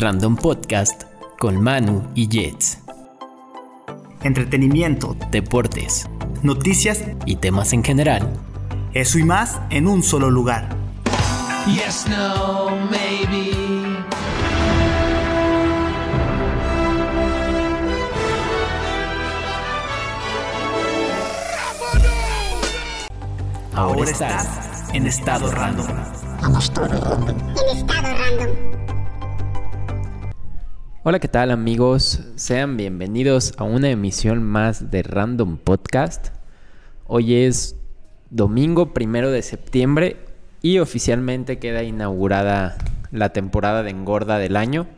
Random Podcast con Manu y Jets. Entretenimiento, Deportes noticias, y temas en general. eso y más en un solo lugar. Yes, no, maybe. Ahora estás en estado random. Hola, ¿qué tal amigos? Sean bienvenidos a una emisión más de Random Podcast. Hoy es domingo primero de septiembre y oficialmente queda inaugurada la temporada de engorda del año.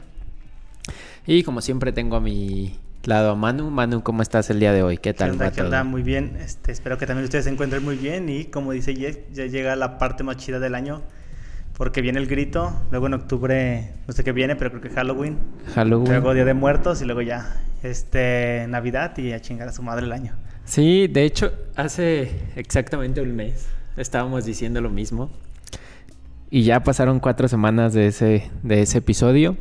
Y como siempre tengo a mi lado a Manu. Manu, ¿cómo estás el día de hoy? ¿Qué tal? ¿Qué onda? Muy bien. Este, espero que también ustedes se encuentren muy bien. Y como dice Jess, ya llega la parte más chida del año. Porque viene el grito. Luego en octubre, no sé qué viene, pero creo que Halloween. Halloween. Luego Día de Muertos. Y luego ya este, Navidad. Y a chingar a su madre el año. Sí, de hecho, hace exactamente un mes estábamos diciendo lo mismo. Y ya pasaron cuatro semanas de ese, de ese episodio.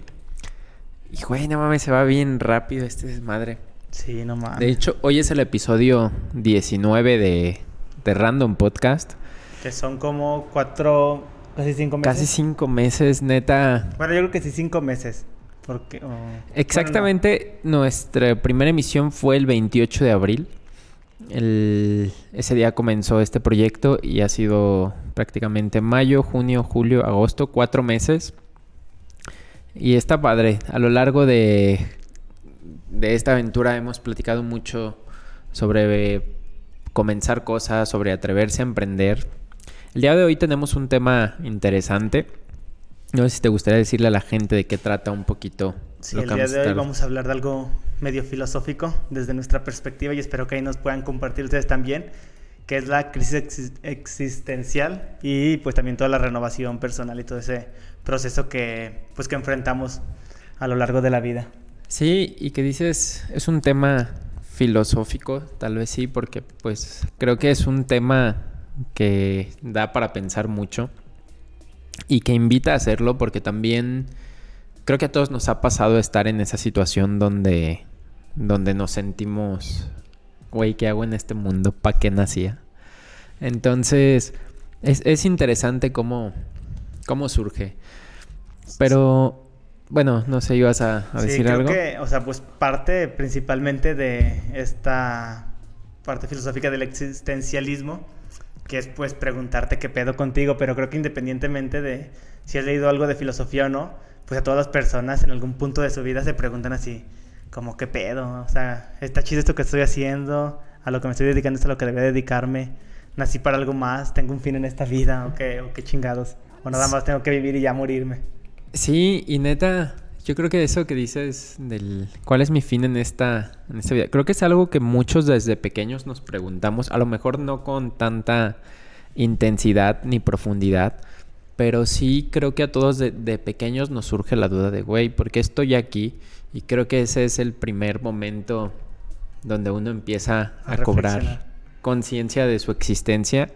Y güey, no mames, se va bien rápido este desmadre. Sí, no mames. De hecho, hoy es el episodio 19 de, de Random Podcast. Que son como cuatro, casi cinco meses. Casi cinco meses, neta. Bueno, yo creo que sí, cinco meses. Porque, oh, Exactamente, nuestra primera emisión fue el 28 de abril. El- ese día comenzó este proyecto y ha sido prácticamente mayo, junio, julio, agosto, cuatro meses. Y está padre. A lo largo de, de esta aventura hemos platicado mucho sobre comenzar cosas, sobre atreverse a emprender. El día de hoy tenemos un tema interesante. No sé si te gustaría decirle a la gente de qué trata un poquito. Sí, el día de hoy vamos a hablar de algo medio filosófico desde nuestra perspectiva y espero que ahí nos puedan compartir ustedes también, que es la crisis exis- existencial y pues también toda la renovación personal y todo ese proceso que pues que enfrentamos a lo largo de la vida. Sí, y que dices, es un tema filosófico, tal vez sí, porque pues creo que es un tema que da para pensar mucho y que invita a hacerlo porque también creo que a todos nos ha pasado estar en esa situación donde, donde nos sentimos, güey, ¿qué hago en este mundo? ¿Para qué nacía? Entonces, es, es interesante cómo, cómo surge. Pero, bueno, no sé, ibas a, a Sí, decir creo algo. que, o sea, pues parte principalmente de esta parte filosófica del existencialismo, que es pues preguntarte qué pedo contigo, pero creo que independientemente de si has leído algo de filosofía o no, pues a todas las personas en algún punto de su vida se preguntan así, como qué pedo, o sea, está chido esto que estoy haciendo, a lo que me estoy dedicando es a lo que debía dedicarme, nací para algo más, tengo un fin en esta vida, o qué, o qué chingados, o nada más tengo que vivir y ya morirme. Sí, y neta, yo creo que eso que dices del cuál es mi fin en esta, en esta vida, creo que es algo que muchos desde pequeños nos preguntamos, a lo mejor no con tanta intensidad ni profundidad, pero sí creo que a todos de, de pequeños nos surge la duda de, güey, ¿por qué estoy aquí? Y creo que ese es el primer momento donde uno empieza a, A cobrar conciencia de su existencia.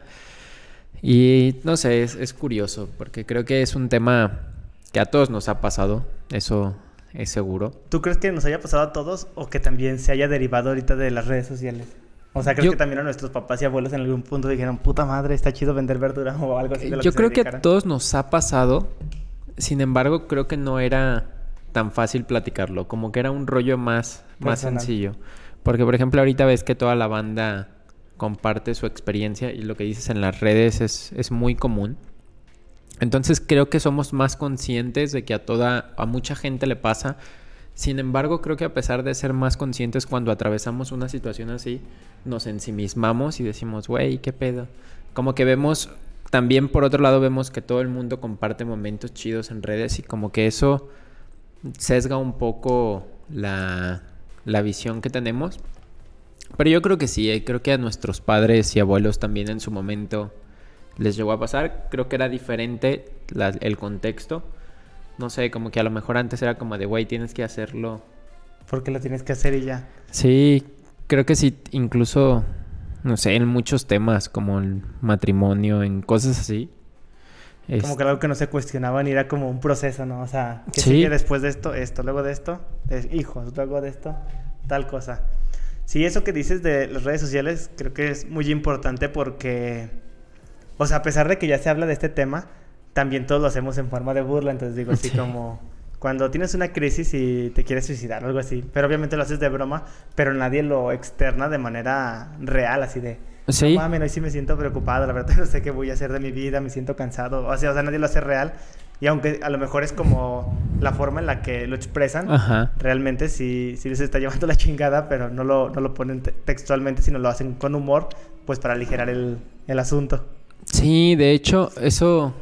Y no sé, es, es curioso, porque creo que es un tema que a todos nos ha pasado, eso es seguro. ¿Tú crees que nos haya pasado a todos o que también se haya derivado ahorita de las redes sociales? O sea, ¿crees Yo- que también a nuestros papás y abuelos en algún punto dijeron, puta madre, está chido vender verdura o algo así? de lo Yo se creo que a dedicaran"? todos nos ha pasado, sin embargo, creo que no era tan fácil platicarlo, como que era un rollo más, más sencillo. Porque, por ejemplo, ahorita ves que toda la banda comparte su experiencia y lo que dices en las redes es, es muy común. Entonces creo que somos más conscientes de que a toda, a mucha gente le pasa. Sin embargo, creo que a pesar de ser más conscientes cuando atravesamos una situación así, nos ensimismamos y decimos, güey, ¿qué pedo? Como que vemos, también por otro lado vemos que todo el mundo comparte momentos chidos en redes y como que eso sesga un poco la, la visión que tenemos. Pero yo creo que sí, eh, creo que a nuestros padres y abuelos también en su momento les llegó a pasar. Creo que era diferente la- el contexto. No sé, como que a lo mejor antes era como de, güey, tienes que hacerlo. Porque lo tienes que hacer y ya. Sí, creo que sí, incluso, no sé, en muchos temas como el matrimonio, en cosas así. Es- Como que algo que no se cuestionaban y era como un proceso, ¿no? O sea, que Sí. sigue después de esto, esto, luego de esto, es- hijos, luego de esto, tal cosa. Sí, eso que dices de las redes sociales creo que es muy importante porque, o sea, a pesar de que ya se habla de este tema, también todos lo hacemos en forma de burla, entonces digo así Sí. como cuando tienes una crisis y te quieres suicidar o algo así, pero obviamente lo haces de broma, pero nadie lo externa de manera real, así de... Sí. No mames, hoy sí me siento preocupado, la verdad no sé qué voy a hacer de mi vida, me siento cansado. O sea, o sea, nadie lo hace real. Y aunque a lo mejor es como la forma en la que lo expresan, Ajá. realmente sí, sí les está llevando la chingada, pero no lo, no lo ponen te- textualmente, sino lo hacen con humor, pues para aligerar el, el asunto. Sí, de hecho, eso,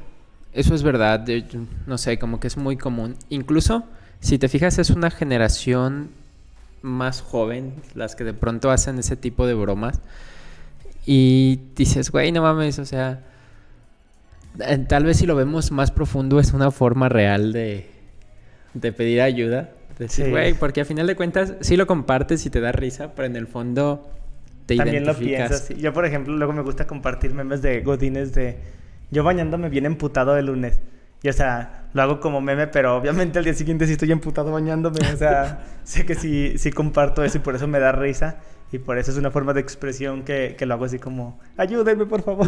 eso es verdad. de- no sé, como que es muy común. Incluso, si te fijas, es una generación más joven las que de pronto hacen ese tipo de bromas. Y dices, güey, no mames, o sea, eh, tal vez si lo vemos más profundo es una forma real de, de pedir ayuda. Decir, Sí. güey, porque a final de cuentas sí lo compartes y te da risa, pero en el fondo te También lo piensas. sí. Yo, por ejemplo, luego me gusta compartir memes de godines de yo bañándome bien emputado el lunes. Y, o sea, lo hago como meme, pero obviamente al día siguiente sí estoy emputado bañándome. O sea, sé que sí, sí comparto eso y por eso me da risa. Y por eso es una forma de expresión que, que lo hago así como, ayúdenme, por favor.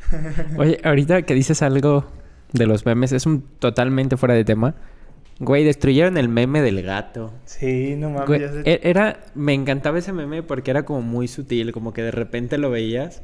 Oye, ahorita que dices algo de los memes, es un totalmente fuera de tema. Güey, destruyeron el meme del gato. Sí, no mames. Güey, ya sé. e- era, me encantaba ese meme porque era como muy sutil, como que de repente lo veías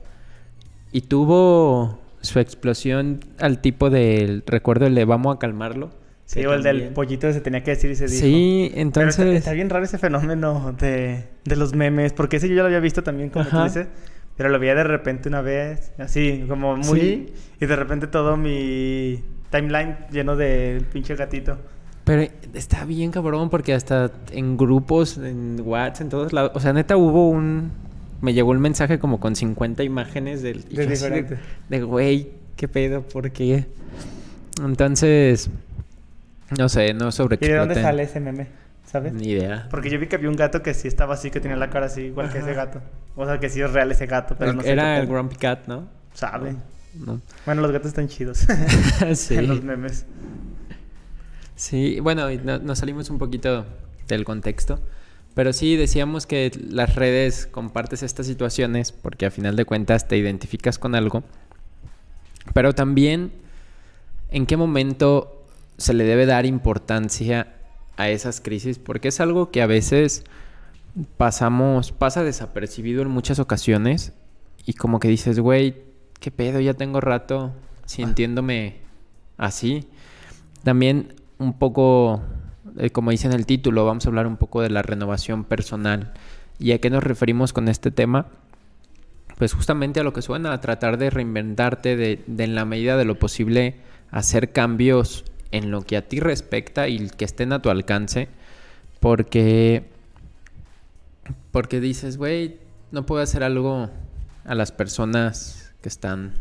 y tuvo su explosión al tipo del, recuerdo el de vamos a calmarlo. Sí, que o el del pollito se tenía que decir y se dijo. Sí, Pero entonces... está, está bien raro ese fenómeno de, de los memes, porque ese yo ya lo había visto también, como tú dices, pero lo veía de repente una vez, así, como muy... Sí. Y de repente todo mi timeline lleno del pinche gatito. Pero está bien cabrón porque hasta en grupos, en WhatsApp, en todos lados, o sea, neta hubo un... Me llegó un mensaje como con 50 imágenes del... y De diferentes. De, güey, ¿qué pedo? ¿Por qué? Entonces, no sé, no ¿Y sobreexploten. de dónde sale ese meme? ¿Sabes? Ni idea. Porque yo vi que había un gato que sí estaba así, que tenía la cara así, igual que ese gato. O sea, que sí es real ese gato, pero El- no sé Era qué el. Grumpy Cat, ¿no? Sabe. No. Bueno, los gatos están chidos. sí. en los memes. Sí, bueno, no- nos salimos un poquito del contexto. Pero sí decíamos que las redes compartes estas situaciones porque a final de cuentas te identificas con algo. Pero también en qué momento se le debe dar importancia a esas crisis, porque es algo que a veces pasamos, pasa desapercibido en muchas ocasiones y como que dices, güey, qué pedo, ya tengo rato sintiéndome así. También un poco, eh, como dice en el título, vamos a hablar un poco de la renovación personal. ¿Y a qué nos referimos con este tema? Pues justamente a lo que suena, a tratar de reinventarte, de, de en la medida de lo posible hacer cambios en lo que a ti respecta y que estén a tu alcance, porque porque dices, güey, no puedo hacer algo a las personas que están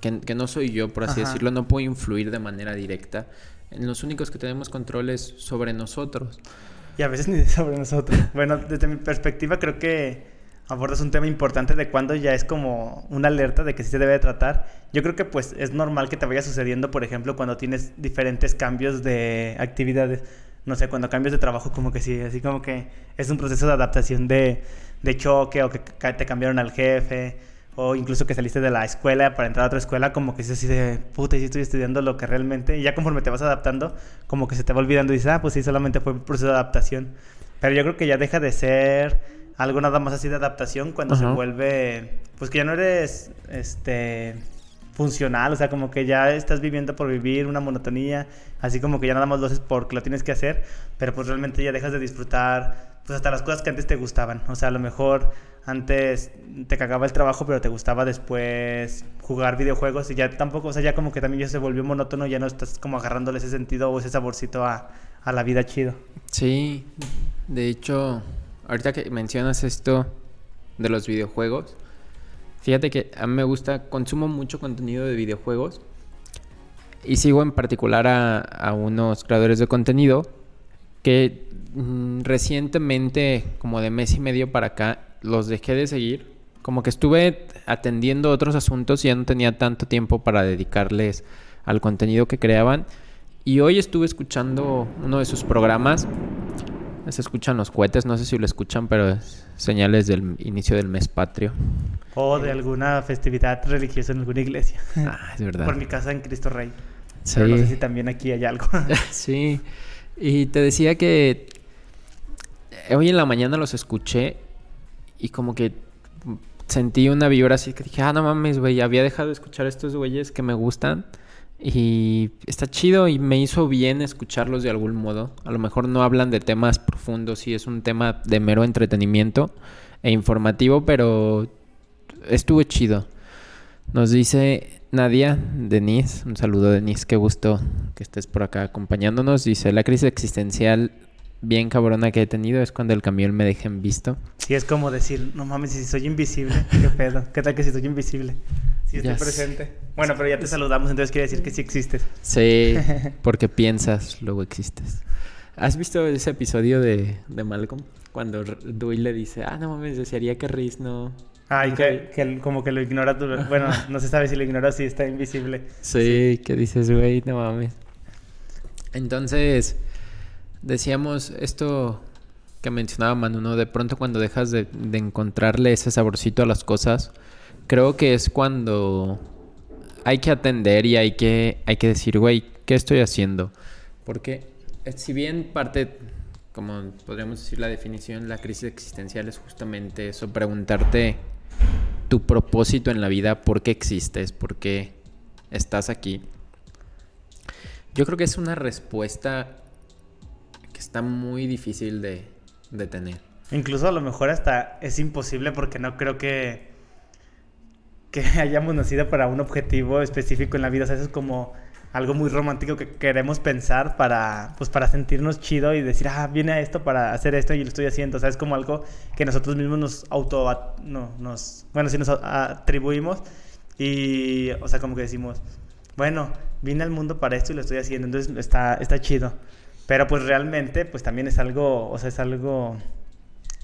que, que no soy yo, por así Ajá. decirlo, no puedo influir de manera directa. Los únicos que tenemos control es sobre nosotros. Y a veces ni sobre nosotros. Bueno, desde mi perspectiva creo que abordas un tema importante de cuando ya es como una alerta de que sí se debe de tratar. Yo creo que pues es normal que te vaya sucediendo, por ejemplo, cuando tienes diferentes cambios de actividades. No sé, cuando cambias de trabajo como que sí, así como que es un proceso de adaptación de, de choque o que te cambiaron al jefe o incluso que saliste de la escuela para entrar a otra escuela, como que es así de puta, y sí estoy estudiando lo que realmente. Y ya conforme te vas adaptando, como que se te va olvidando y dices, ah, pues sí, solamente fue un proceso de adaptación. Pero yo creo que ya deja de ser algo nada más así de adaptación cuando se vuelve, pues que ya no eres, este, funcional, o sea, como que ya estás viviendo por vivir una monotonía, así como que ya nada más lo haces porque lo tienes que hacer, pero pues realmente ya dejas de disfrutar, pues hasta las cosas que antes te gustaban, o sea, a lo mejor antes te cagaba el trabajo, pero te gustaba después jugar videojuegos y ya tampoco, o sea, ya como que también ya se volvió monótono, ya no estás como agarrándole ese sentido o ese saborcito a, a la vida chido. Sí, de hecho, ahorita que mencionas esto de los videojuegos, fíjate que a mí me gusta, consumo mucho contenido de videojuegos y sigo en particular a, a unos creadores de contenido que mm, recientemente, como de mes y medio para acá, los dejé de seguir como que estuve atendiendo otros asuntos y ya no tenía tanto tiempo para dedicarles al contenido que creaban. Y hoy estuve escuchando uno de sus programas. Se escuchan los cohetes, no sé si lo escuchan, pero es señales del inicio del mes patrio. O de alguna festividad religiosa en alguna iglesia. Ah, es verdad. Por mi casa en Cristo Rey. Sí. Pero no sé si también aquí hay algo. sí. Y te decía que hoy en la mañana los escuché y como que sentí una vibra así que dije, ah, no mames, güey, había dejado de escuchar estos güeyes que me gustan. Y está chido y me hizo bien escucharlos de algún modo. A lo mejor no hablan de temas profundos y es un tema de mero entretenimiento e informativo, pero estuvo chido. Nos dice Nadia, Denise, un saludo Denise, qué gusto que estés por acá acompañándonos. Dice, la crisis existencial bien cabrona que he tenido es cuando el camión me deja en visto. Sí, es como decir, no mames, si soy invisible, qué pedo, qué tal que si soy invisible, si estoy presente. Bueno, pero ya te saludamos, entonces quiere decir que sí existes. Sí, porque piensas, luego existes. ¿Has visto ese episodio de, de Malcolm? Cuando Dewey le dice, ah, no mames, desearía que Reese no... Ay, que, que como que lo ignora, bueno, no se sabe si lo ignora o si está invisible. Sí, que dices, güey, no mames. Entonces, decíamos esto que mencionaba Manu, ¿no? De pronto cuando dejas de, de encontrarle ese saborcito a las cosas, creo que es cuando hay que atender y hay que, hay que decir, güey, ¿qué estoy haciendo? Porque eh, si bien parte, como podríamos decir la definición, la crisis existencial es justamente eso, preguntarte tu propósito en la vida, por qué existes, por qué estás aquí. Yo creo que es una respuesta que está muy difícil de, de tener. Incluso a lo mejor hasta es imposible porque no creo que, que hayamos nacido para un objetivo específico en la vida. O sea, eso es como algo muy romántico que queremos pensar para, pues, para sentirnos chido y decir, ah, viene a esto para hacer esto y lo estoy haciendo. O sea, es como algo que nosotros mismos nos auto... No, nos, bueno, sí nos atribuimos y, o sea, como que decimos, bueno, vine al mundo para esto y lo estoy haciendo. Entonces está, está chido. Pero pues realmente, pues también es algo, o sea, es algo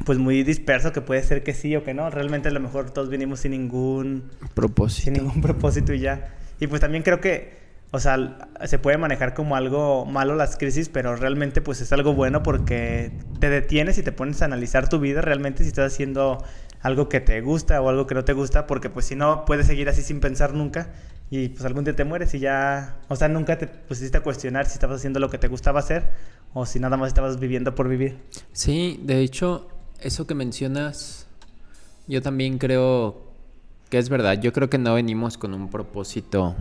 pues muy disperso que puede ser que sí o que no. Realmente a lo mejor todos vinimos sin ningún Propósito. sin ningún propósito y ya. Y pues también creo que, o sea, se puede manejar como algo malo las crisis, pero realmente pues es algo bueno porque te detienes y te pones a analizar tu vida realmente si estás haciendo algo que te gusta o algo que no te gusta, porque pues si no puedes seguir así sin pensar nunca y pues algún día te mueres y ya, o sea, nunca te pusiste a cuestionar si estabas haciendo lo que te gustaba hacer o si nada más estabas viviendo por vivir. Sí, de hecho, eso que mencionas, yo también creo que es verdad. Yo creo que no venimos con un propósito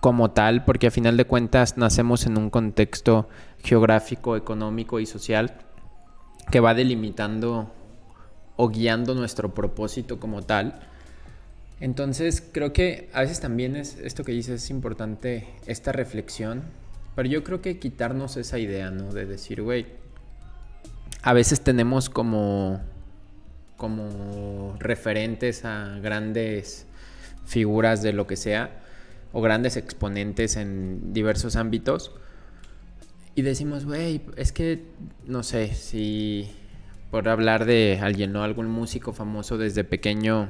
como tal, porque a final de cuentas nacemos en un contexto geográfico, económico y social que va delimitando o guiando nuestro propósito como tal. Entonces creo que a veces también es esto que dices es importante esta reflexión, pero yo creo que quitarnos esa idea, ¿no? De decir, güey, a veces tenemos como como referentes a grandes figuras de lo que sea o grandes exponentes en diversos ámbitos y decimos, güey, es que no sé si por hablar de alguien, ¿no? Algún músico famoso desde pequeño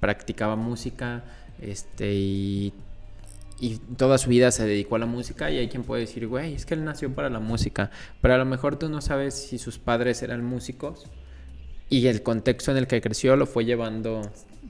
practicaba música, este, y, y toda su vida se dedicó a la música y hay quien puede decir, güey, es que él nació para la música, pero a lo mejor tú no sabes si sus padres eran músicos y el contexto en el que creció lo fue llevando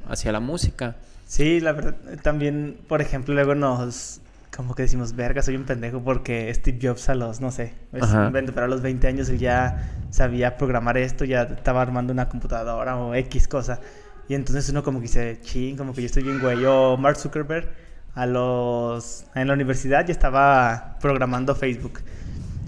hacia la música. Sí, la verdad, también, por ejemplo, luego nos, como que decimos, verga, soy un pendejo porque Steve Jobs a los, no sé, pero a los 20 años él ya sabía programar esto, ya estaba armando una computadora o X cosa. Y entonces uno como que dice, ching, como que yo estoy bien güey. O Mark Zuckerberg a los, en la universidad ya estaba programando Facebook.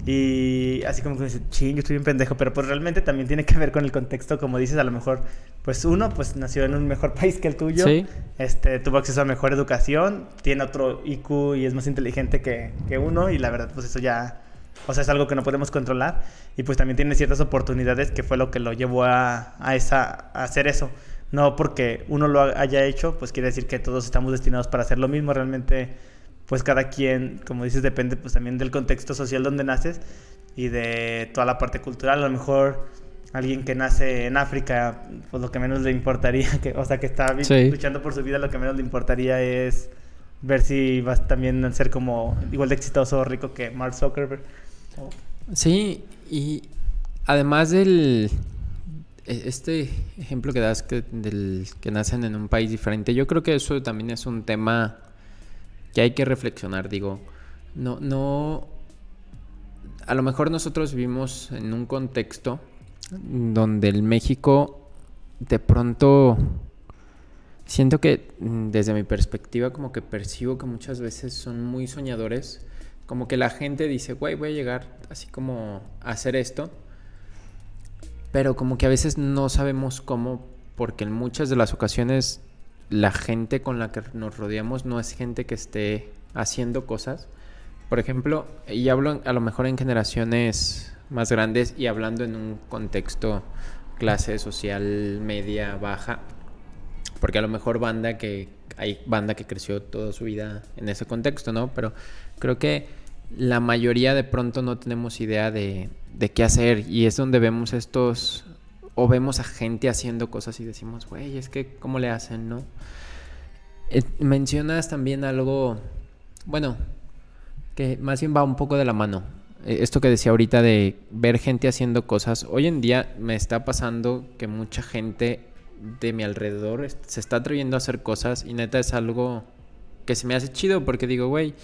Y así como que dice, ching, yo estoy bien pendejo, pero pues realmente también tiene que ver con el contexto, como dices, a lo mejor, pues uno, pues nació en un mejor país que el tuyo, Sí. este, tuvo acceso a mejor educación, tiene otro IQ y es más inteligente que, que uno, y la verdad, pues eso ya, o sea, es algo que no podemos controlar, y pues también tiene ciertas oportunidades que fue lo que lo llevó a, a, esa, a hacer eso. No porque uno lo haya hecho, pues quiere decir que todos estamos destinados para hacer lo mismo, realmente pues cada quien, como dices, depende pues también del contexto social donde naces y de toda la parte cultural. A lo mejor alguien que nace en África, pues lo que menos le importaría, que, o sea, que está Sí. luchando por su vida, lo que menos le importaría es ver si vas también a ser como igual de exitoso o rico que Mark Zuckerberg. Sí, y además del este ejemplo que das que, del que nacen en un país diferente, yo creo que eso también es un tema que hay que reflexionar, digo, no no a lo mejor nosotros vivimos en un contexto donde el México de pronto siento que mm, desde mi perspectiva como que percibo que muchas veces son muy soñadores, como que la gente dice, güey, voy a llegar así como a hacer esto, pero como que a veces no sabemos cómo, porque en muchas de las ocasiones la gente con la que nos rodeamos no es gente que esté haciendo cosas. Por ejemplo, y hablo a lo mejor en generaciones más grandes y hablando en un contexto clase social media baja, porque a lo mejor banda que hay banda que creció toda su vida en ese contexto, ¿no? Pero creo que la mayoría de pronto no tenemos idea de, de qué hacer y es donde vemos estos o vemos a gente haciendo cosas y decimos, güey, es que cómo le hacen, ¿no? Eh, mencionas también algo, bueno, que más bien va un poco de la mano. Eh, Esto que decía ahorita de ver gente haciendo cosas. Hoy en día me está pasando que mucha gente de mi alrededor se está atreviendo a hacer cosas y neta es algo que se me hace chido porque digo, güey,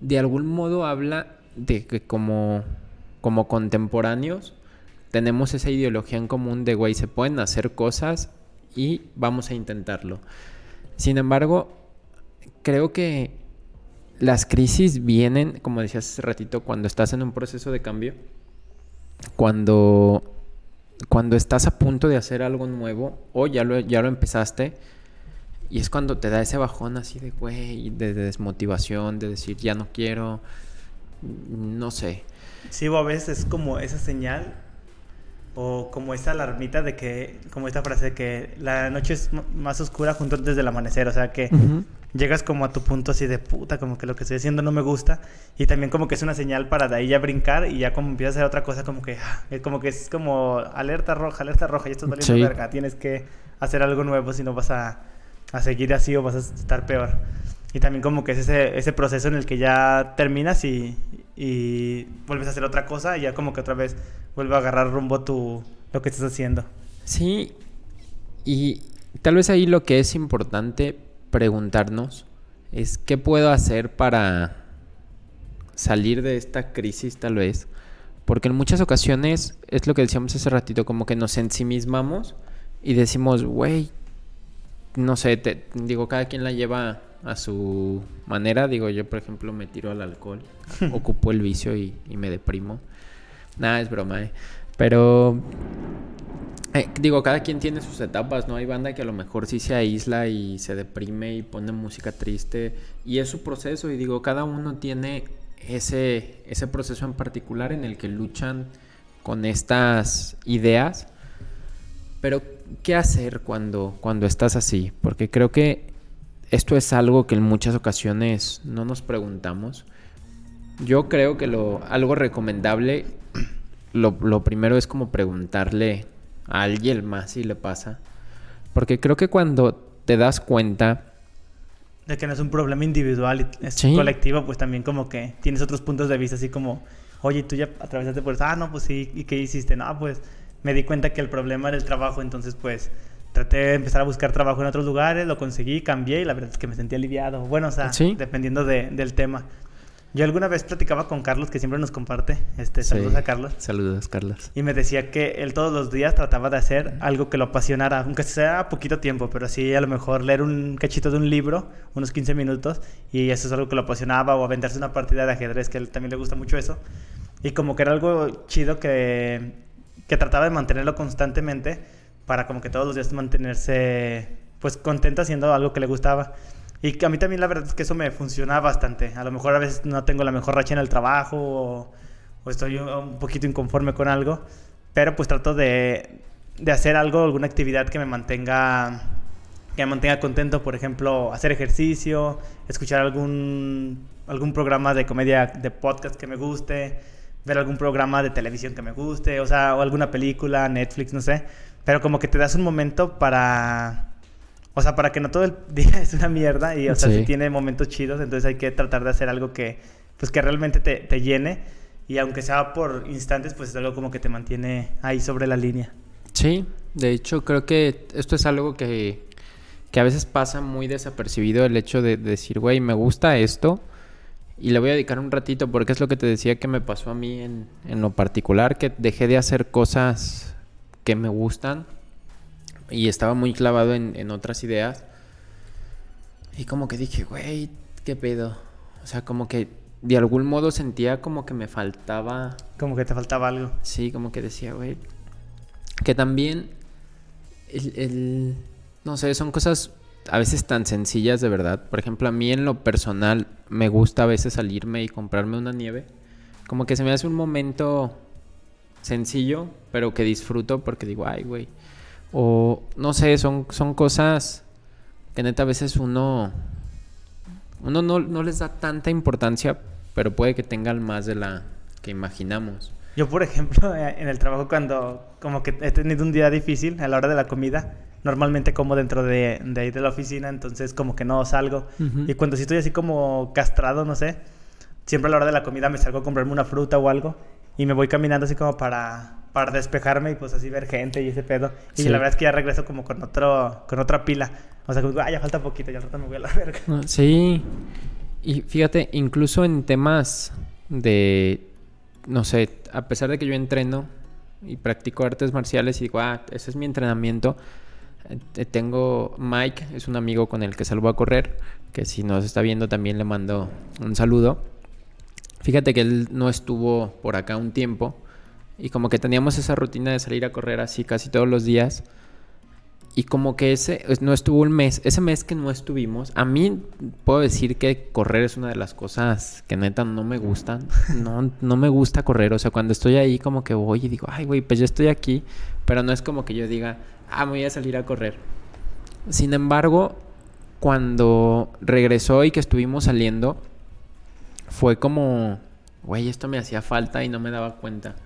de algún modo habla de que como, como contemporáneos tenemos esa ideología en común de, güey, se pueden hacer cosas y vamos a intentarlo. Sin embargo, creo que las crisis vienen, como decías hace ratito, cuando estás en un proceso de cambio, cuando, cuando estás a punto de hacer algo nuevo o ya lo, ya lo empezaste y es cuando te da ese bajón así de, güey, de, de desmotivación, de decir, ya no quiero, no sé. Sí, o a veces es como esa señal o como esa alarmita de que, como esta frase de que la noche es más oscura junto antes del amanecer, o sea que llegas como a tu punto así de puta, como que lo que estoy haciendo no me gusta y también como que es una señal para de ahí ya brincar y ya como empiezas a hacer otra cosa como que, ah, es como que es como alerta roja, alerta roja, y esto es valiendo Sí. verga, tienes que hacer algo nuevo si no vas a, a seguir así o vas a estar peor. Y también como que es ese, ese proceso en el que ya terminas y, y vuelves a hacer otra cosa y ya como que otra vez vuelve a agarrar rumbo tu, lo que estás haciendo. Sí, y tal vez ahí lo que es importante preguntarnos es qué puedo hacer para salir de esta crisis tal vez. Porque en muchas ocasiones es lo que decíamos hace ratito, como que nos ensimismamos y decimos, güey, no sé, te- digo, cada quien la lleva a su manera. Digo, yo por ejemplo me tiro al alcohol, ocupo el vicio y, y me deprimo. Nada, es broma, ¿eh? Pero eh, digo, cada quien tiene sus etapas, ¿no? Hay banda que a lo mejor sí se aísla y se deprime y pone música triste y es su proceso y digo, cada uno tiene ese, ese proceso en particular en el que luchan con estas ideas. Pero, ¿qué hacer cuando, cuando estás así? Porque creo que esto es algo que en muchas ocasiones no nos preguntamos. Yo creo que lo, algo recomendable, lo, lo primero es como preguntarle a alguien más si le pasa. Porque creo que cuando te das cuenta, De que no es un problema individual y es Sí. colectivo, pues también como que tienes otros puntos de vista, así como, oye, tú ya atravesaste por eso, ah, no, pues sí, ¿y qué hiciste? No, pues me di cuenta que el problema era el trabajo, entonces pues traté de empezar a buscar trabajo en otros lugares, lo conseguí, cambié y la verdad es que me sentí aliviado. Bueno, o sea, Sí. dependiendo de- del tema. Yo alguna vez platicaba con Carlos, que siempre nos comparte, este, Sí. saludos a Carlos. Saludos, Carlos. Y me decía que él todos los días trataba de hacer algo que lo apasionara, aunque sea poquito tiempo, pero así a lo mejor leer un cachito de un libro, unos 15 minutos, y eso es algo que lo apasionaba, o aventarse una partida de ajedrez, que a él también le gusta mucho eso. Y como que era algo chido que, que trataba de mantenerlo constantemente para como que todos los días mantenerse pues contento haciendo algo que le gustaba. Y a mí también la verdad es que eso me funciona bastante. A lo mejor a veces no tengo la mejor racha en el trabajo o, o estoy un poquito inconforme con algo, pero pues trato de, de hacer algo, alguna actividad que me mantenga que me mantenga contento, por ejemplo, hacer ejercicio, escuchar algún algún programa de comedia de podcast que me guste, ver algún programa de televisión que me guste, o sea, o alguna película, Netflix, no sé. Pero como que te das un momento para... O sea, para que no todo el día es una mierda y, o sea, Sí. si tiene momentos chidos, entonces hay que tratar de hacer algo que, pues, que realmente te, te llene. Y aunque sea por instantes, pues es algo como que te mantiene ahí sobre la línea. Sí, de hecho creo que esto es algo que, que a veces pasa muy desapercibido el hecho de, de decir, güey, me gusta esto y le voy a dedicar un ratito porque es lo que te decía que me pasó a mí en, en lo particular, que dejé de hacer cosas que me gustan y estaba muy clavado en, en otras ideas y como que dije, güey, ¿qué pedo? O sea, como que de algún modo sentía como que me faltaba Como que te faltaba algo. Sí, como que decía, güey. Que también, el, el- no sé, son cosas a veces tan sencillas de verdad. Por ejemplo, a mí en lo personal me gusta a veces salirme y comprarme una nieve. Como que se me hace un momento sencillo, pero que disfruto porque digo, ay, güey. O no sé, son, son cosas que neta a veces uno, uno no, no les da tanta importancia, pero puede que tengan más de la que imaginamos. Yo, por ejemplo, en el trabajo cuando como que he tenido un día difícil a la hora de la comida, normalmente como dentro de, de ahí de la oficina, entonces como que no salgo. Y cuando sí estoy así como castrado, no sé, siempre a la hora de la comida me salgo a comprarme una fruta o algo y me voy caminando así como para, para despejarme y pues así ver gente y ese pedo. Y Sí. la verdad es que ya regreso como con, otro, con otra pila. O sea, como, "Ah, ya falta poquito, ya al rato me voy a la verga. Ah, Sí. Y fíjate, incluso en temas de, no sé, a pesar de que yo entreno y practico artes marciales y digo, ah, ese es mi entrenamiento, tengo Mike, es un amigo con el que salgo a correr, que si nos está viendo también le mando un saludo. Fíjate que él no estuvo por acá un tiempo y como que teníamos esa rutina de salir a correr así casi todos los días. Y como que ese es- no estuvo un mes, ese mes que no estuvimos, a mí puedo decir que correr es una de las cosas que neta no me gustan. No, no me gusta correr, o sea, cuando estoy ahí como que voy y digo, ay, güey, pues yo estoy aquí, pero no es como que yo diga, ah, me voy a salir a correr. Sin embargo, cuando regresó y que estuvimos saliendo, fue como, güey, esto me hacía falta y no me daba cuenta.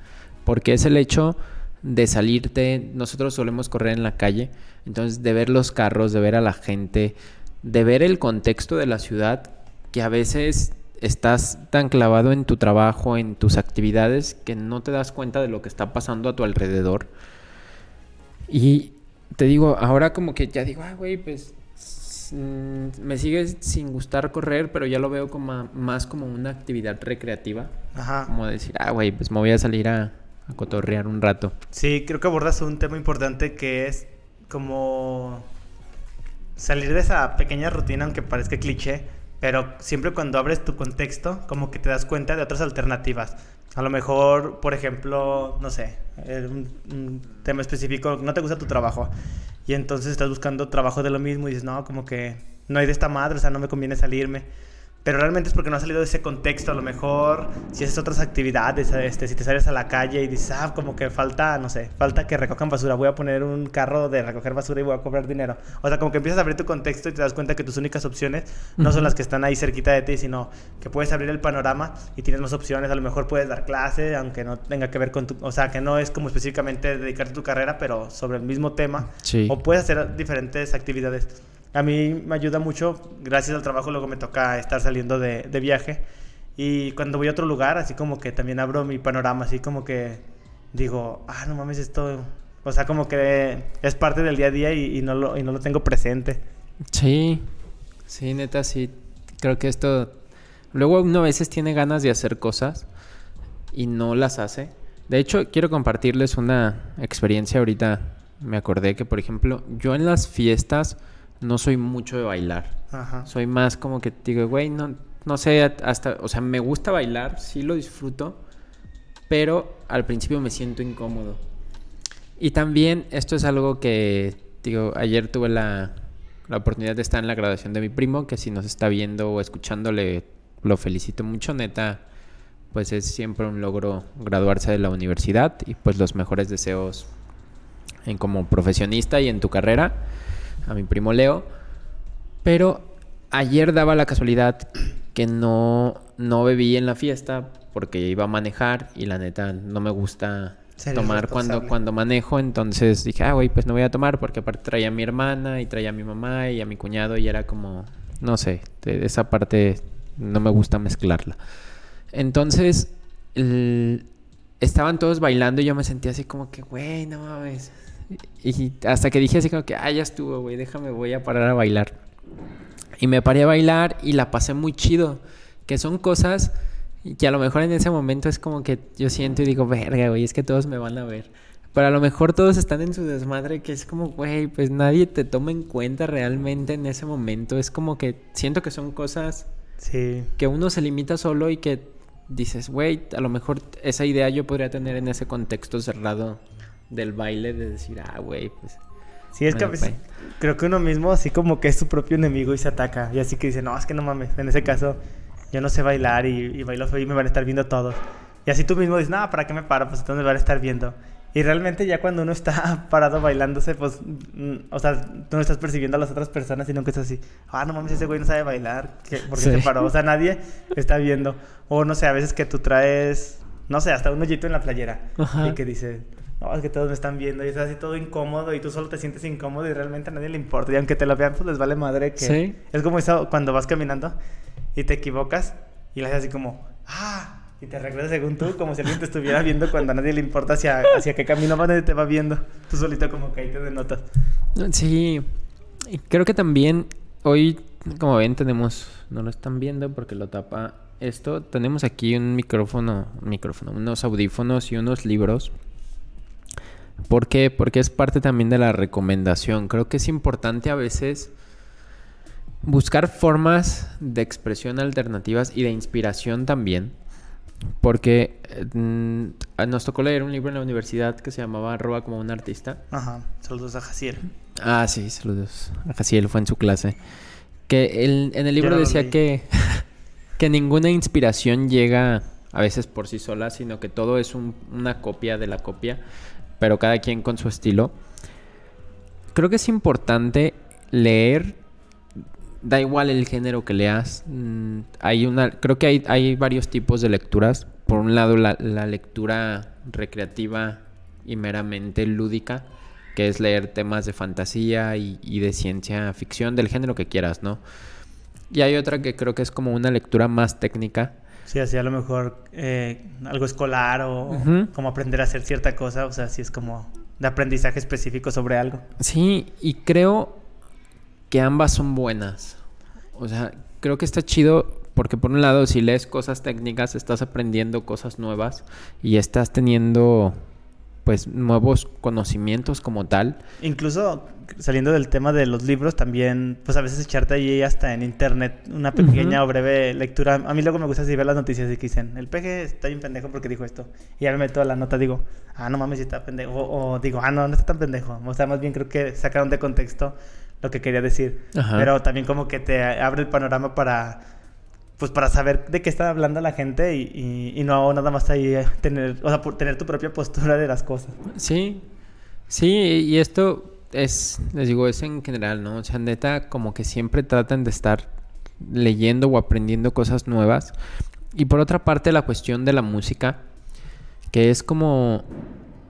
Porque es el hecho de salirte, nosotros solemos correr en la calle, entonces de ver los carros, de ver a la gente, de ver el contexto de la ciudad, que a veces estás tan clavado en tu trabajo, en tus actividades, que no te das cuenta de lo que está pasando a tu alrededor. Y te digo, ahora como que ya digo, ah, güey, pues mm, me sigue sin gustar correr, pero ya lo veo como más como una actividad recreativa. Ajá. Como decir, ah, güey, pues me voy a salir a, a cotorrear un rato. Sí, creo que abordas un tema importante que es como salir de esa pequeña rutina, aunque parezca cliché, pero siempre cuando abres tu contexto, como que te das cuenta de otras alternativas. A lo mejor, por ejemplo, no sé, eh, un, un tema específico, no te gusta tu trabajo y entonces estás buscando trabajo de lo mismo y dices, no, como que no hay de esta madre, o sea, no me conviene salirme. Pero realmente es porque no has salido de ese contexto. A lo mejor, si haces otras actividades, este, si te sales a la calle y dices, ah, como que falta, no sé, falta que recojan basura, voy a poner un carro de recoger basura y voy a cobrar dinero. O sea, como que empiezas a abrir tu contexto y te das cuenta que tus únicas opciones no son las que están ahí cerquita de ti, sino que puedes abrir el panorama y tienes más opciones. A lo mejor puedes dar clase, aunque no tenga que ver con tu. O sea, que no es como específicamente dedicarte a tu carrera, pero sobre el mismo tema. Sí. O puedes hacer diferentes actividades. A mí me ayuda mucho, gracias al trabajo luego me toca estar saliendo de, de viaje y cuando voy a otro lugar, así como que también abro mi panorama, así como que digo, ah, no mames, esto, o sea, como que es parte del día a día y, no, lo, y no lo tengo presente. Sí, sí, neta, sí. Creo que esto... Luego uno a veces tiene ganas de hacer cosas y no las hace. De hecho, quiero compartirles una experiencia ahorita. Me acordé que, por ejemplo, yo en las fiestas no soy mucho de bailar. Ajá. Soy más como que digo, güey, no, no sé, hasta, o sea, me gusta bailar, sí lo disfruto, pero al principio me siento incómodo. Y también esto es algo que, digo, ayer tuve la, la oportunidad de estar en la graduación de mi primo, que si nos está viendo o escuchando, le, lo felicito mucho, neta, pues es siempre un logro graduarse de la universidad y pues los mejores deseos en como profesionista y en tu carrera, a mi primo Leo. Pero ayer daba la casualidad que no, no bebí en la fiesta porque iba a manejar y la neta no me gusta tomar cuando, cuando manejo. Entonces dije, ah, güey, pues no voy a tomar porque aparte traía a mi hermana y traía a mi mamá y a mi cuñado y era como, no sé, de esa parte no me gusta mezclarla. Entonces, el- estaban todos bailando y yo me sentía así como que, güey, no mames. Y hasta que dije así como que, ah, ya estuvo, güey, déjame, voy a parar a bailar. Y me paré a bailar y la pasé muy chido. Que son cosas que a lo mejor en ese momento es como que yo siento y digo, verga, güey, es que todos me van a ver. Pero a lo mejor todos están en su desmadre, que es como, güey, pues nadie te toma en cuenta realmente en ese momento. Es como que siento que son cosas Sí. que uno se limita solo y que dices, güey, a lo mejor esa idea yo podría tener en ese contexto cerrado del baile de decir, ah, güey, pues... Sí, es que a veces creo que uno mismo así como que es su propio enemigo y se ataca. Y así que dice, no, es que no mames, en ese caso yo no sé bailar y, y bailo feo y me van a estar viendo todos. Y así tú mismo dices, no, ¿para qué me paro? Pues entonces me van a estar viendo. Y realmente ya cuando uno está parado bailándose, pues, mm, o sea, tú no estás percibiendo a las otras personas, sino que estás así, ah, no mames, ese güey no sabe bailar, ¿qué- ¿por qué Sí. se paró? O sea, nadie está viendo. O no sé, a veces que tú traes, no sé, hasta un hoyito en la playera Ajá. y que dice, no, es que todos me están viendo y estás así todo incómodo y tú solo te sientes incómodo y realmente a nadie le importa. Y aunque te lo vean, pues les vale madre que... Sí. Es como eso cuando vas caminando y te equivocas y le haces así como, ah, y te regresas según tú, como si alguien te estuviera viendo cuando a nadie le importa hacia, hacia qué camino va, nadie te va viendo. Tú solito como que ahí te denotas. Sí, y creo que también hoy, como ven, tenemos, no lo están viendo porque lo tapa esto, tenemos aquí un micrófono, un micrófono, unos audífonos y unos libros. ¿Por qué? Porque es parte también de la recomendación. Creo que es importante a veces buscar formas de expresión alternativas y de inspiración también. Porque eh, mm, nos tocó leer un libro en la universidad que se llamaba Roba como un artista. Ajá, saludos a Jaciel. Ah, sí, saludos. A Jaciel fue en su clase. Que el- en el libro no decía que, que ninguna inspiración llega a veces por sí sola, sino que todo es un- una copia de la copia, pero cada quien con su estilo. Creo que es importante leer, da igual el género que leas. mm, hay una, creo que hay, hay varios tipos de lecturas. Por un lado, la, lectura recreativa y meramente lúdica, que es leer temas de fantasía y de ciencia ficción, del género que quieras, ¿no? Y hay otra que creo que es como una lectura más técnica, Sí, así a lo mejor eh, algo escolar o Ujú. como aprender a hacer cierta cosa, o sea, sí es como de aprendizaje específico sobre algo. Sí, y creo que ambas son buenas. O sea, creo que está chido porque por un lado, si lees cosas técnicas, estás aprendiendo cosas nuevas y estás teniendo pues nuevos conocimientos como tal. Incluso saliendo del tema de los libros, también, pues a veces echarte ahí hasta en internet una pequeña o breve lectura. A mí luego me gusta así ver las noticias y que dicen, el peje está bien pendejo porque dijo esto. Y ya me meto a la nota, digo, ah, no mames, está pendejo. O, o digo, ah, no, no está tan pendejo. O sea, más bien creo que sacaron de contexto lo que quería decir. Ajá. Pero también como que te abre el panorama para, pues para saber de qué está hablando la gente y, y- y no nada más ahí eh, tener, o sea, tener tu propia postura de las cosas. Sí, sí, y esto es, les digo, es en general, ¿no? O sea, neta, como que siempre tratan de estar leyendo o aprendiendo cosas nuevas. Y por otra parte, la cuestión de la música, que es como,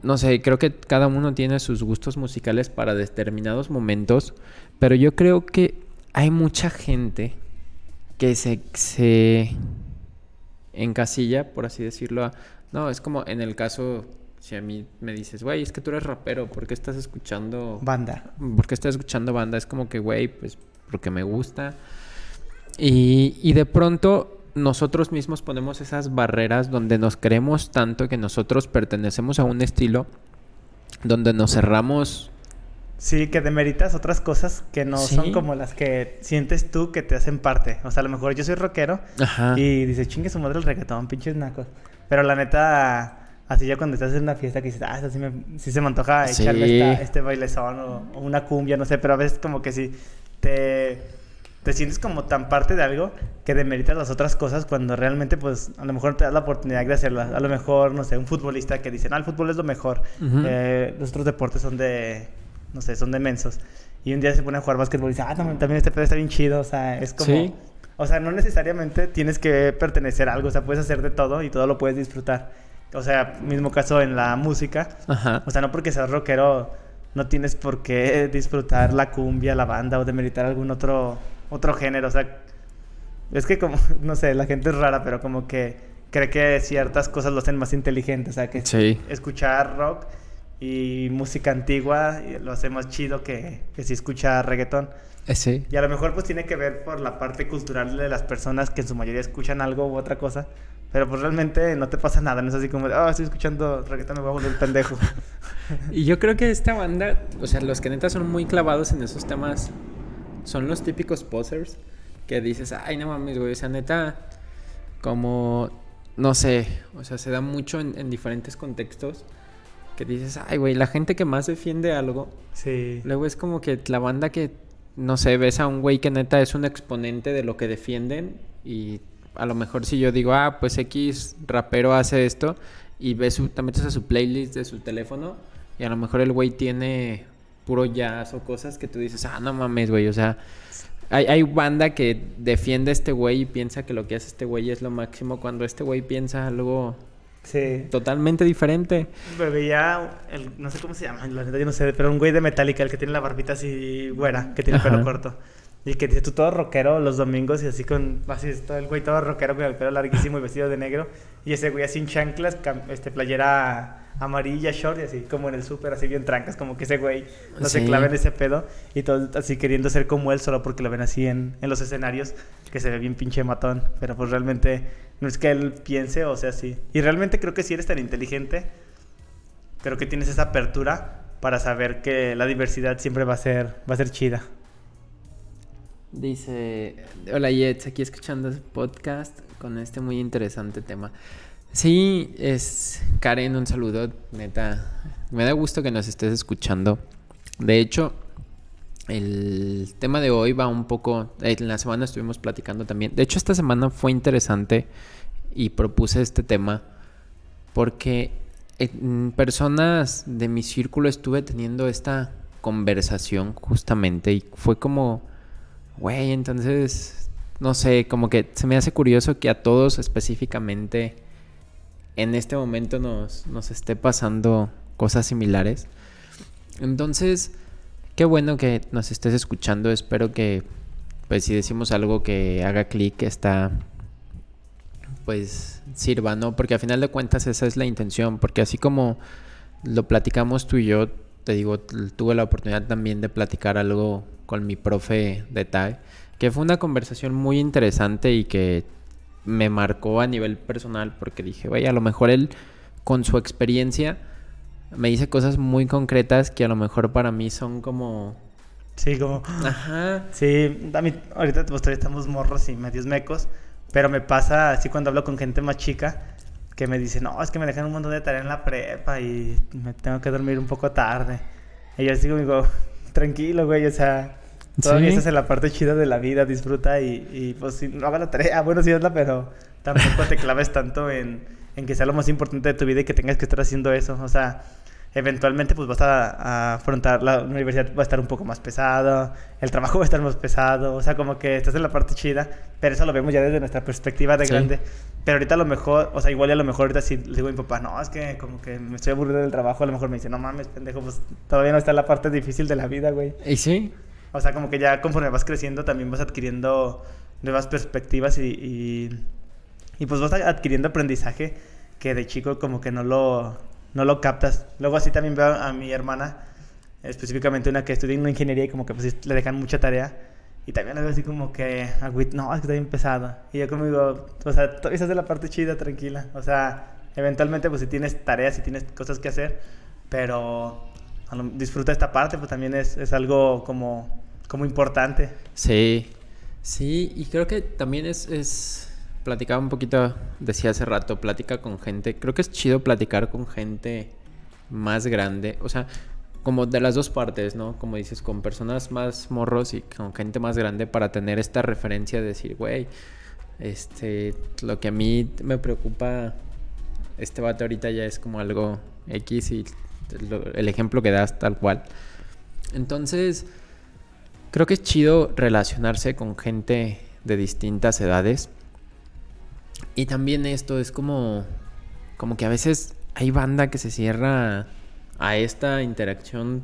no sé, creo que cada uno tiene sus gustos musicales para determinados momentos, pero yo creo que hay mucha gente que se, se encasilla, por así decirlo, a- no, es como en el caso, si a mí me dices, güey, es que tú eres rapero, ¿por qué estás escuchando Banda. ¿Por qué estás escuchando banda? Es como que, güey, pues porque me gusta. Y, y de pronto nosotros mismos ponemos esas barreras donde nos creemos tanto que nosotros pertenecemos a un estilo donde nos cerramos. Sí, que demeritas otras cosas que no son Sí. como las que sientes tú que te hacen parte. O sea, a lo mejor yo soy rockero Ajá. y dices, chingue su madre el reggaetón, pinches nacos. Pero la neta, así ya cuando estás en una fiesta que dices, ah, sí, me, sí se me antoja Sí. echarle esta- este bailezón o, o una cumbia, no sé, pero a veces como que sí te, te sientes como tan parte de algo que demeritas las otras cosas cuando realmente, pues, a lo mejor te das la oportunidad de hacerlas. A lo mejor, no sé, un futbolista que dice, no, el fútbol es lo mejor. Ujú. Eh, los otros deportes son de, no sé, son de mensos. Y un día se pone a jugar básquetbol y dice, ah, también, también este pedo está bien chido. O sea, es como, Sí. O sea, no necesariamente tienes que pertenecer a algo, o sea, puedes hacer de todo y todo lo puedes disfrutar. O sea, mismo caso en la música. Ajá. O sea, no porque seas rockero no tienes por qué disfrutar la cumbia, la banda o demeritar algún otro otro género, o sea, es que como no sé, la gente es rara, pero como que cree que ciertas cosas lo hacen más inteligente, o sea, que Sí. escuchar rock y música antigua y lo hace más chido que, que si escucha reggaetón. Eh, Sí. Y a lo mejor pues tiene que ver por la parte cultural de las personas que en su mayoría escuchan algo u otra cosa. Pero pues realmente no te pasa nada, no es así como de, oh, estoy escuchando reggaetón, me voy a volver pendejo. Y yo creo que esta banda, o sea, los que neta son muy clavados en esos temas, son los típicos posers que dices, ay, no mames, güey, o sea, neta, como, no sé, o sea, se da mucho en, en diferentes contextos que dices, ay, güey, la gente que más defiende algo, Sí. luego es como que la banda que, no sé, ves a un güey que neta es un exponente de lo que defienden y a lo mejor si yo digo, ah, pues X rapero hace esto y ves su, te metes a su playlist de su teléfono y a lo mejor el güey tiene puro jazz o cosas que tú dices, ah, no mames, güey, o sea, hay, hay banda que defiende a este güey y piensa que lo que hace este güey es lo máximo cuando este güey piensa algo Sí. totalmente diferente. Veía, el, no sé cómo se llama, la verdad yo no sé, pero un güey de Metallica, el que tiene la barbita así güera, que tiene el pelo Ajá. corto. Y que dice tú todo rockero los domingos y así con, así todo el güey todo rockero con el pelo larguísimo y vestido de negro. Y ese güey así en chanclas, este, playera amarilla, short y así como en el súper, así bien trancas, como que ese güey no se Sí. clava en ese pedo. Y todo así queriendo ser como él solo porque lo ven así en, en los escenarios, que se ve bien pinche matón. Pero pues realmente no es que él piense o sea así. Y realmente creo que si eres tan inteligente, creo que tienes esa apertura para saber que la diversidad siempre va a ser, va a ser chida. Dice, hola Jets, aquí escuchando el podcast con este muy interesante tema. Sí, es Karen, un saludo, neta. Me da gusto que nos estés escuchando. De hecho, el tema de hoy va un poco, en la semana estuvimos platicando también. De hecho, esta semana fue interesante y propuse este tema porque en personas de mi círculo estuve teniendo esta conversación justamente y fue como, güey, entonces, no sé, como que se me hace curioso que a todos específicamente en este momento nos, nos esté pasando cosas similares. Entonces, qué bueno que nos estés escuchando. Espero que, pues, si decimos algo que haga clic, está, pues, sirva, ¿no? Porque a final de cuentas esa es la intención. Porque así como lo platicamos tú y yo, te digo, tuve la oportunidad también de platicar algo con mi profe de TAG, que fue una conversación muy interesante y que me marcó a nivel personal porque dije, vaya, a lo mejor él con su experiencia me dice cosas muy concretas que a lo mejor para mí son como... Sí, como... Ajá. Sí, a mí, ahorita pues todavía estamos morros y medios mecos, pero me pasa así cuando hablo con gente más chica que me dice, no, es que me dejan un montón de tarea en la prepa y me tengo que dormir un poco tarde. Y yo así como digo, tranquilo, güey, o sea, todavía Sí. estás en la parte chida de la vida, disfruta y, y pues si no haga la tarea, bueno, sí hazla, pero tampoco te claves tanto en, en que sea lo más importante de tu vida y que tengas que estar haciendo eso, o sea, eventualmente pues vas a, a afrontar la universidad va a estar un poco más pesado, el trabajo va a estar más pesado, o sea, como que estás en la parte chida, pero eso lo vemos ya desde nuestra perspectiva de Sí. grande. Pero ahorita a lo mejor, o sea, igual a lo mejor ahorita si le digo a mi papá, no, es que como que me estoy aburrido del trabajo, a lo mejor me dice, no mames, pendejo, pues todavía no está la parte difícil de la vida, güey. Y sí, O sea, como que ya conforme vas creciendo también vas adquiriendo nuevas perspectivas y, y, y, pues vas adquiriendo aprendizaje que de chico como que no lo, no lo captas. Luego así también veo a mi hermana, específicamente una que estudia en ingeniería y como que pues le dejan mucha tarea. Y también veo así como que, agüit- no, es que está bien pesado. Y yo como digo, o sea, todavía estás de la parte chida, tranquila. O sea, eventualmente pues si tienes tareas, si tienes cosas que hacer, pero disfruta esta parte, pues también es, es algo como, como importante. sí, sí, y creo que también es, es, platicaba un poquito, decía hace rato, plática con gente, creo que es chido platicar con gente más grande, o sea, como de las dos partes, ¿no? Como dices, con personas más morros y con gente más grande para tener esta referencia de decir, güey, este, lo que a mí me preocupa, este vato ahorita ya es como algo X y el ejemplo que das tal cual. Entonces, creo que es chido relacionarse con gente de distintas edades. Y también esto es como, como que a veces hay banda que se cierra a esta interacción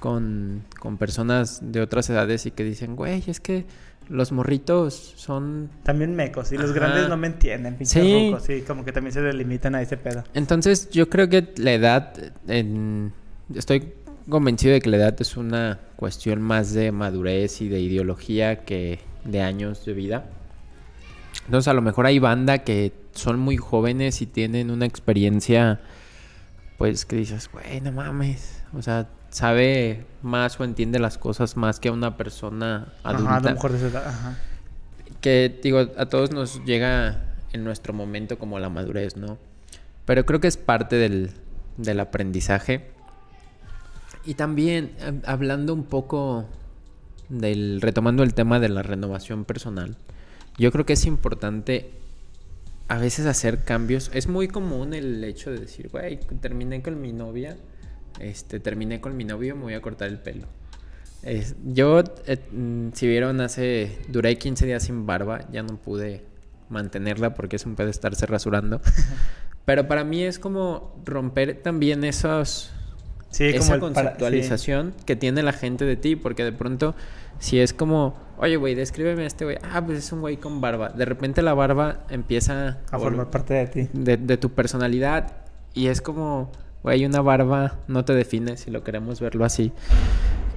con, con personas de otras edades y que dicen, güey, es que los morritos son... También mecos, y los Ajá. grandes no me entienden, pinches Sí. rucos, sí, como que también se delimitan a ese pedo. Entonces yo creo que la edad, en- estoy convencido de que la edad es una cuestión más de madurez y de ideología que de años de vida. Entonces a lo mejor hay banda que son muy jóvenes y tienen una experiencia, pues que dices, güey, no mames. O sea, sabe más o entiende las cosas más que una persona adulta. Ajá, a lo mejor de esa edad, ajá. Que digo, a todos nos llega en nuestro momento como la madurez, ¿no? Pero creo que es parte del, del aprendizaje. Y también hab- hablando un poco del, retomando el tema de la renovación personal, yo creo que es importante a veces hacer cambios. Es muy común el hecho de decir, güey, terminé con mi novia, este, terminé con mi novio, me voy a cortar el pelo. Es- yo, eh, mm, si vieron, hace, duré 15 días sin barba, ya no pude mantenerla porque es un pedo estarse rasurando. Pero para mí es como romper también esos, Sí, esa como el para- sí. conceptualización que tiene la gente de ti, porque de pronto, si es como, oye, güey, descríbeme a este güey, ah, pues es un güey con barba. De repente la barba empieza a formar parte de ti. de, de tu personalidad y es como, güey, una barba no te define si lo queremos verlo así.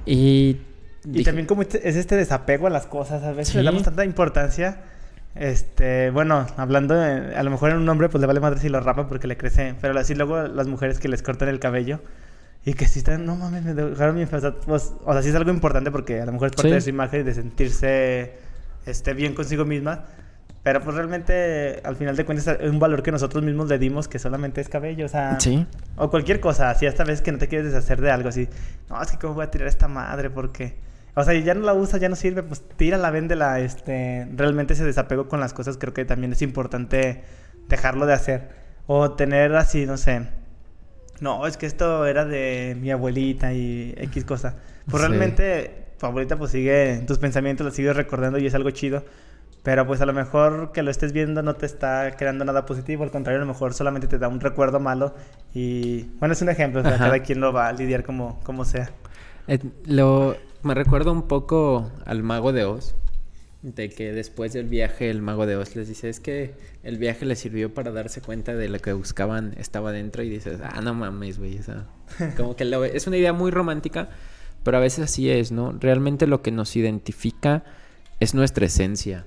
Y, Y dije, también como este- es este desapego a las cosas, a veces Sí. le damos tanta importancia. Este, bueno, hablando de- a lo mejor en un hombre pues le vale madre si lo rapa porque le crece, pero así luego las mujeres que les cortan el cabello y que si están, no mames, me dejaron bien feo", o sea, pues, o sea, sí es algo importante porque a lo mejor es parte Sí. de su imagen y de sentirse este, bien consigo misma, pero pues realmente al final de cuentas es un valor que nosotros mismos le dimos que solamente es cabello, o sea, Sí. o cualquier cosa, así esta vez que no te quieres deshacer de algo, así, no, es que cómo voy a tirar esta madre, porque, o sea, ya no la usas, ya no sirve, pues tírala, véndela, este, realmente ese desapego con las cosas creo que también es importante dejarlo de hacer, o tener así, no sé, no, es que esto era de mi abuelita y X cosa, pues Sí. realmente tu abuelita pues sigue, tus pensamientos los sigues recordando y es algo chido, pero pues a lo mejor que lo estés viendo no te está creando nada positivo, al contrario, a lo mejor solamente te da un recuerdo malo y bueno, es un ejemplo, o sea, cada quien lo va a lidiar como, como sea. Eh, lo, me recuerda un poco al mago de Oz. De que después del viaje el mago de Oz les dice, es que el viaje les sirvió para darse cuenta de lo que buscaban estaba dentro y dices, ah, no mames, güey. o sea, como que lo- es una idea muy romántica, pero a veces así es, ¿no? Realmente lo que nos identifica es nuestra esencia.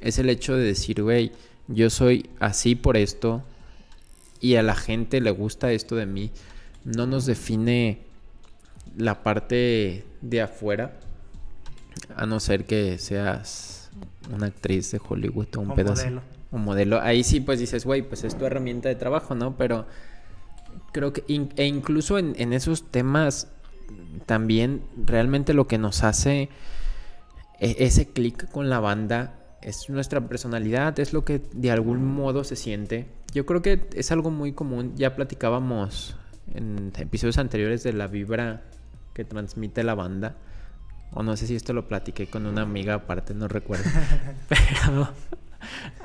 Es el hecho de decir, güey, yo soy así por esto y a la gente le gusta esto de mí. No nos define la parte de afuera, a no ser que seas una actriz de Hollywood o un O pedazo. modelo. Un modelo. Ahí sí, pues dices, güey, pues es tu herramienta de trabajo, ¿no? Pero creo que, in- e incluso en, en esos temas, también realmente lo que nos hace e- ese clic con la banda es nuestra personalidad, es lo que de algún modo se siente. Yo creo que es algo muy común, ya platicábamos en episodios anteriores de la vibra que transmite la banda. O no sé si esto lo platiqué con una amiga aparte, no recuerdo. Pero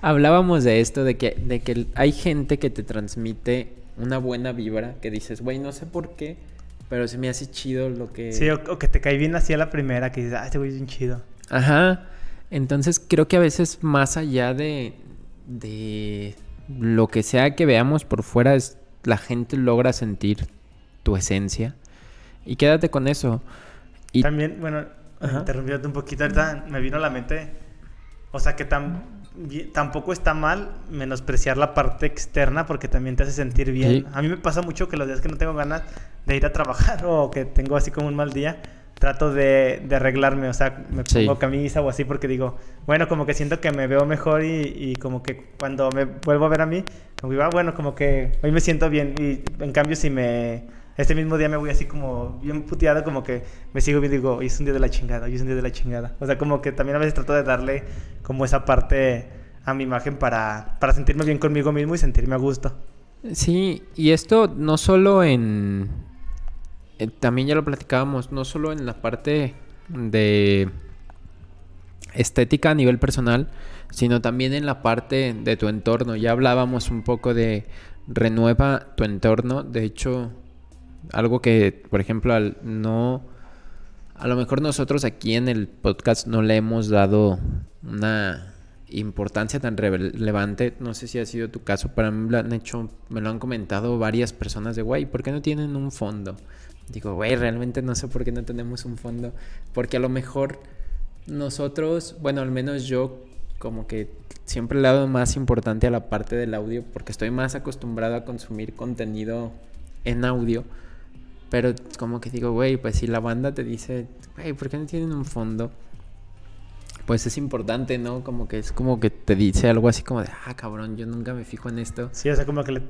hablábamos de esto, de que, de que hay gente que te transmite una buena vibra, que dices, güey, no sé por qué, pero se me hace chido lo que... Sí, o, o que te cae bien así a la primera, que dices, ah, este güey es bien chido. Ajá. Entonces creo que a veces más allá de, de lo que sea que veamos por fuera, es la gente logra sentir tu esencia. Y quédate con eso. Y También, bueno, Ajá. interrumpiéndote un poquito, ahorita me vino a la mente, o sea, que bi- tampoco está mal menospreciar la parte externa porque también te hace sentir bien. Sí. A mí me pasa mucho que los días que no tengo ganas de ir a trabajar o que tengo así como un mal día, trato de, de arreglarme, o sea, me Sí. pongo camisa o así porque digo, bueno, como que siento que me veo mejor y, y como que cuando me vuelvo a ver a mí, como digo, ah, bueno, como que hoy me siento bien y en cambio si me... Este mismo día me voy así como bien puteado, como que me sigo y digo, hoy es un día de la chingada, hoy es un día de la chingada. O sea, como que también a veces trato de darle como esa parte a mi imagen para, para sentirme bien conmigo mismo y sentirme a gusto. Sí, y esto no solo en... eh, también ya lo platicábamos, no solo en la parte de estética a nivel personal, sino también en la parte de tu entorno. Ya hablábamos un poco de renueva tu entorno. De hecho, algo que, por ejemplo, al no... A lo mejor nosotros aquí en el podcast no le hemos dado una importancia tan relevante. No sé si ha sido tu caso, pero me lo han hecho, me lo han comentado varias personas de, güey, ¿por qué no tienen un fondo? Digo, güey, realmente no sé por qué no tenemos un fondo. Porque a lo mejor nosotros, bueno, al menos yo como que siempre le he dado más importante a la parte del audio porque estoy más acostumbrado a consumir contenido en audio. Pero como que digo, güey, pues si la banda te dice, güey, ¿por qué no tienen un fondo? Pues es importante, ¿no? Como que es como que te dice algo así como de, ah, cabrón, yo nunca me fijo en esto. Sí, o sea, como que le...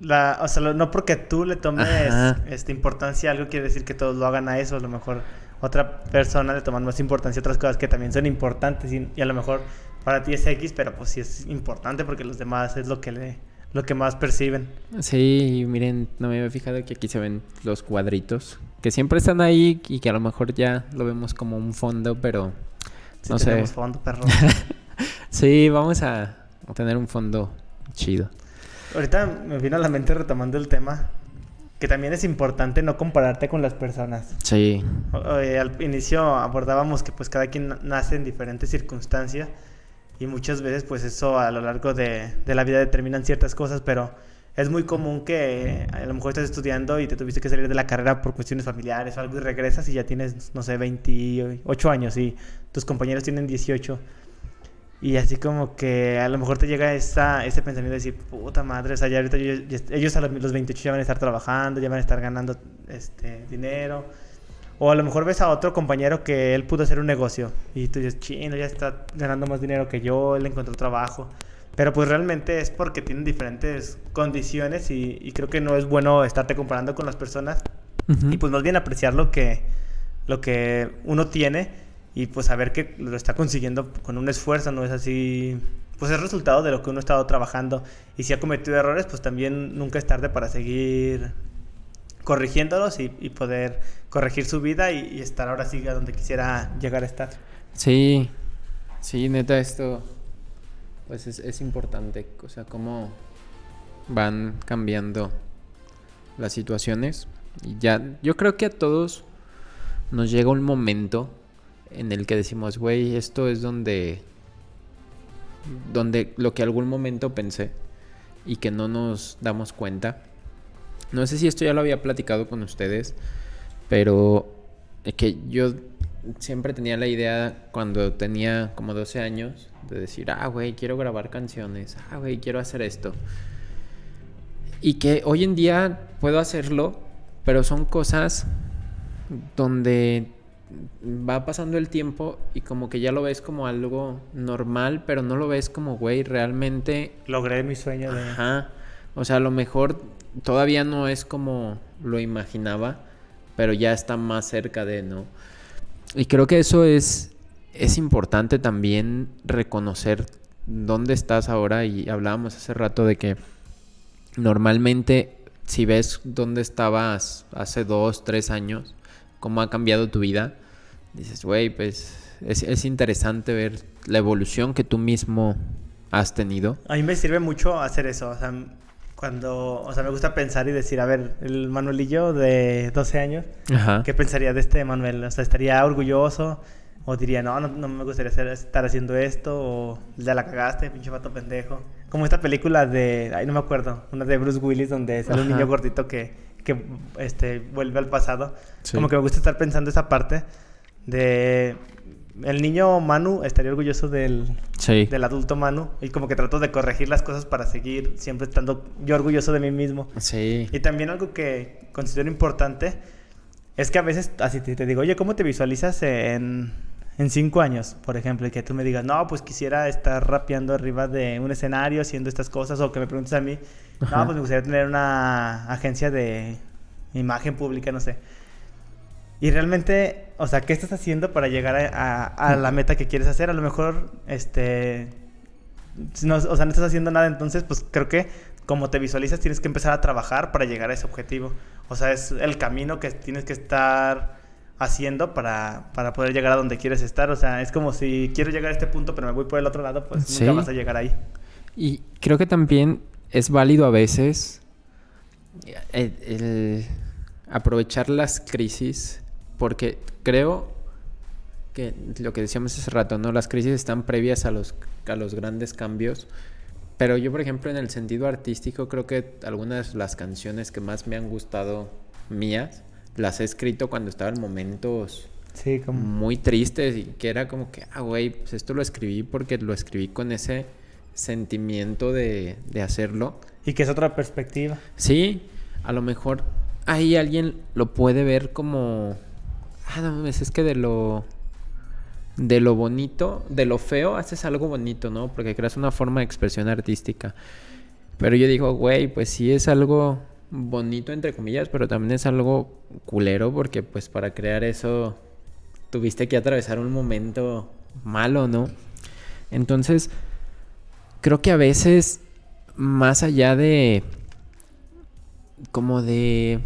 La, o sea, lo- no porque tú le tomes este, importancia a algo quiere decir que todos lo hagan a eso. A lo mejor otra persona le toman más importancia a otras cosas que también son importantes y, y a lo mejor para ti es X, pero pues sí es importante porque los demás es lo que le, lo que más perciben. Sí, miren, no me había fijado que aquí se ven los cuadritos. Que siempre están ahí y que a lo mejor ya lo vemos como un fondo, pero no sé. tenemos fondo, perro. Sí, vamos a tener un fondo chido. Ahorita me vino a la mente retomando el tema que también es importante no compararte con las personas. Sí, O- eh, al inicio abordábamos que pues cada quien na- nace en diferentes circunstancias y muchas veces pues eso a lo largo de, de la vida determinan ciertas cosas, pero es muy común que a lo mejor estás estudiando y te tuviste que salir de la carrera por cuestiones familiares o algo y regresas y ya tienes, no sé, 28 años y tus compañeros tienen 18. Y así como que a lo mejor te llega esa, ese pensamiento de decir, puta madre, o sea, ya ahorita yo- ellos a los 28 ya van a estar trabajando, ya van a estar ganando este, dinero. O a lo mejor ves a otro compañero que él pudo hacer un negocio y tú dices, chino, ya está ganando más dinero que yo, él encontró trabajo. Pero pues realmente es porque tienen diferentes condiciones y, y creo que no es bueno estarte comparando con las personas. Y pues más bien apreciar lo que, lo que uno tiene y pues saber que lo está consiguiendo con un esfuerzo, no es así, pues es resultado de lo que uno ha estado trabajando. Y si ha cometido errores, pues también nunca es tarde para seguir corrigiéndolos y, poder corregir su vida y, y estar ahora sí a donde quisiera llegar a estar. Sí, sí, neta, esto pues es, es importante. O sea, cómo van cambiando las situaciones. Y ya, yo creo que a todos nos llega un momento en el que decimos, güey, esto es donde, donde lo que algún momento pensé y que no nos damos cuenta. No sé si esto ya lo había platicado con ustedes, pero es que yo siempre tenía la idea cuando tenía como 12 años de decir, ah, güey, quiero grabar canciones, ah, güey, quiero hacer esto. Y que hoy en día puedo hacerlo, pero son cosas donde va pasando el tiempo y como que ya lo ves como algo normal, pero no lo ves como, güey, realmente Logré mi sueño de... Ajá. O sea, a lo mejor todavía no es como lo imaginaba, pero ya está más cerca de, ¿no? Y creo que eso es, es importante también reconocer dónde estás ahora. Y hablábamos hace rato de que normalmente si ves dónde estabas hace dos, tres años, cómo ha cambiado tu vida, dices, güey, pues es, es interesante ver la evolución que tú mismo has tenido. A mí me sirve mucho hacer eso, o sea, cuando, o sea, me gusta pensar y decir, a ver, el Manuelillo de 12 años, Ajá. ¿qué pensaría de este Manuel? O sea, ¿estaría orgulloso? ¿O diría, no, no, no me gustaría hacer- estar haciendo esto? ¿O ya la cagaste, pinche vato pendejo? Como esta película de, ay, no me acuerdo, una de Bruce Willis donde sale un Ajá. niño gordito que, que este, vuelve al pasado. Sí. Como que me gusta estar pensando esa parte de... El niño Manu estaría orgulloso del, Sí. del adulto Manu y como que trato de corregir las cosas para seguir siempre estando yo orgulloso de mí mismo. Sí. Y también algo que considero importante es que a veces así te, te digo, oye, ¿cómo te visualizas en, en cinco años, por ejemplo? Y que tú me digas, no, pues quisiera estar rapeando arriba de un escenario haciendo estas cosas o que me preguntes a mí, Ajá. no, pues me gustaría tener una agencia de imagen pública, no sé. Y realmente, o sea, ¿qué estás haciendo para llegar a, a- a la meta que quieres hacer? A lo mejor, este, no, o sea, no estás haciendo nada, entonces, pues creo que como te visualizas, tienes que empezar a trabajar para llegar a ese objetivo. O sea, es el camino que tienes que estar haciendo para, para poder llegar a donde quieres estar. O sea, es como si quiero llegar a este punto, pero me voy por el otro lado, pues Sí. nunca vas a llegar ahí. Y creo que también es válido a veces el, el aprovechar las crisis, porque creo que lo que decíamos hace rato, ¿no? Las crisis están previas a los, a los grandes cambios. Pero yo, por ejemplo, en el sentido artístico, creo que algunas de las canciones que más me han gustado mías, las he escrito cuando estaba en momentos Sí, como... muy tristes y que era como que, ah, güey, pues esto lo escribí porque lo escribí con ese sentimiento de, de hacerlo. Y que es otra perspectiva. Sí, a lo mejor ahí alguien lo puede ver como, ah, no mames, es que de lo, de lo bonito, de lo feo haces algo bonito, ¿no? Porque creas una forma de expresión artística. Pero yo digo, güey, pues sí es algo bonito entre comillas, pero también es algo culero porque pues para crear eso tuviste que atravesar un momento malo, ¿no? Entonces, creo que a veces, más allá de, como de,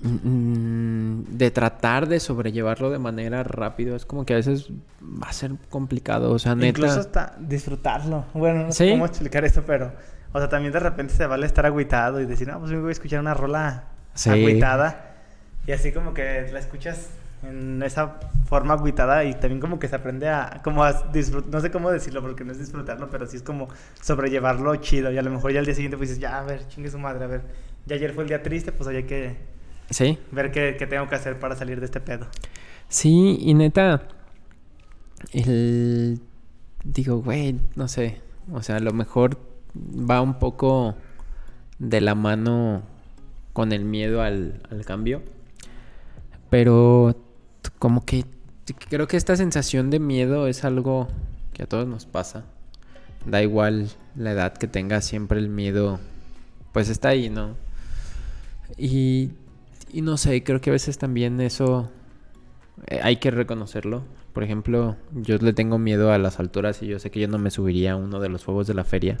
de tratar de sobrellevarlo de manera rápida, es como que a veces va a ser complicado, o sea, neta. Incluso hasta disfrutarlo. Bueno, no sé Sí. cómo explicar esto, pero... O sea, también de repente se vale estar agüitado y decir, no, pues me voy a escuchar una rola Sí. agüitada. Y así como que la escuchas en esa forma agüitada y también como que se aprende a... Como a disfrutar... No sé cómo decirlo porque no es disfrutarlo, pero sí es como sobrellevarlo chido. Y a lo mejor ya al día siguiente pues dices, ya, a ver, chingue su madre, a ver. Ya ayer fue el día triste, pues hay que Sí. ver qué, qué tengo que hacer para salir de este pedo. Sí, y neta, el... Digo, güey, no sé. O sea, a lo mejor va un poco de la mano con el miedo al, al cambio. Pero como que creo que esta sensación de miedo es algo que a todos nos pasa. Da igual la edad que tengas, siempre el miedo pues está ahí, ¿no? Y, y no sé, creo que a veces también eso eh, hay que reconocerlo. Por ejemplo, yo le tengo miedo a las alturas y yo sé que yo no me subiría a uno de los fuegos de la feria.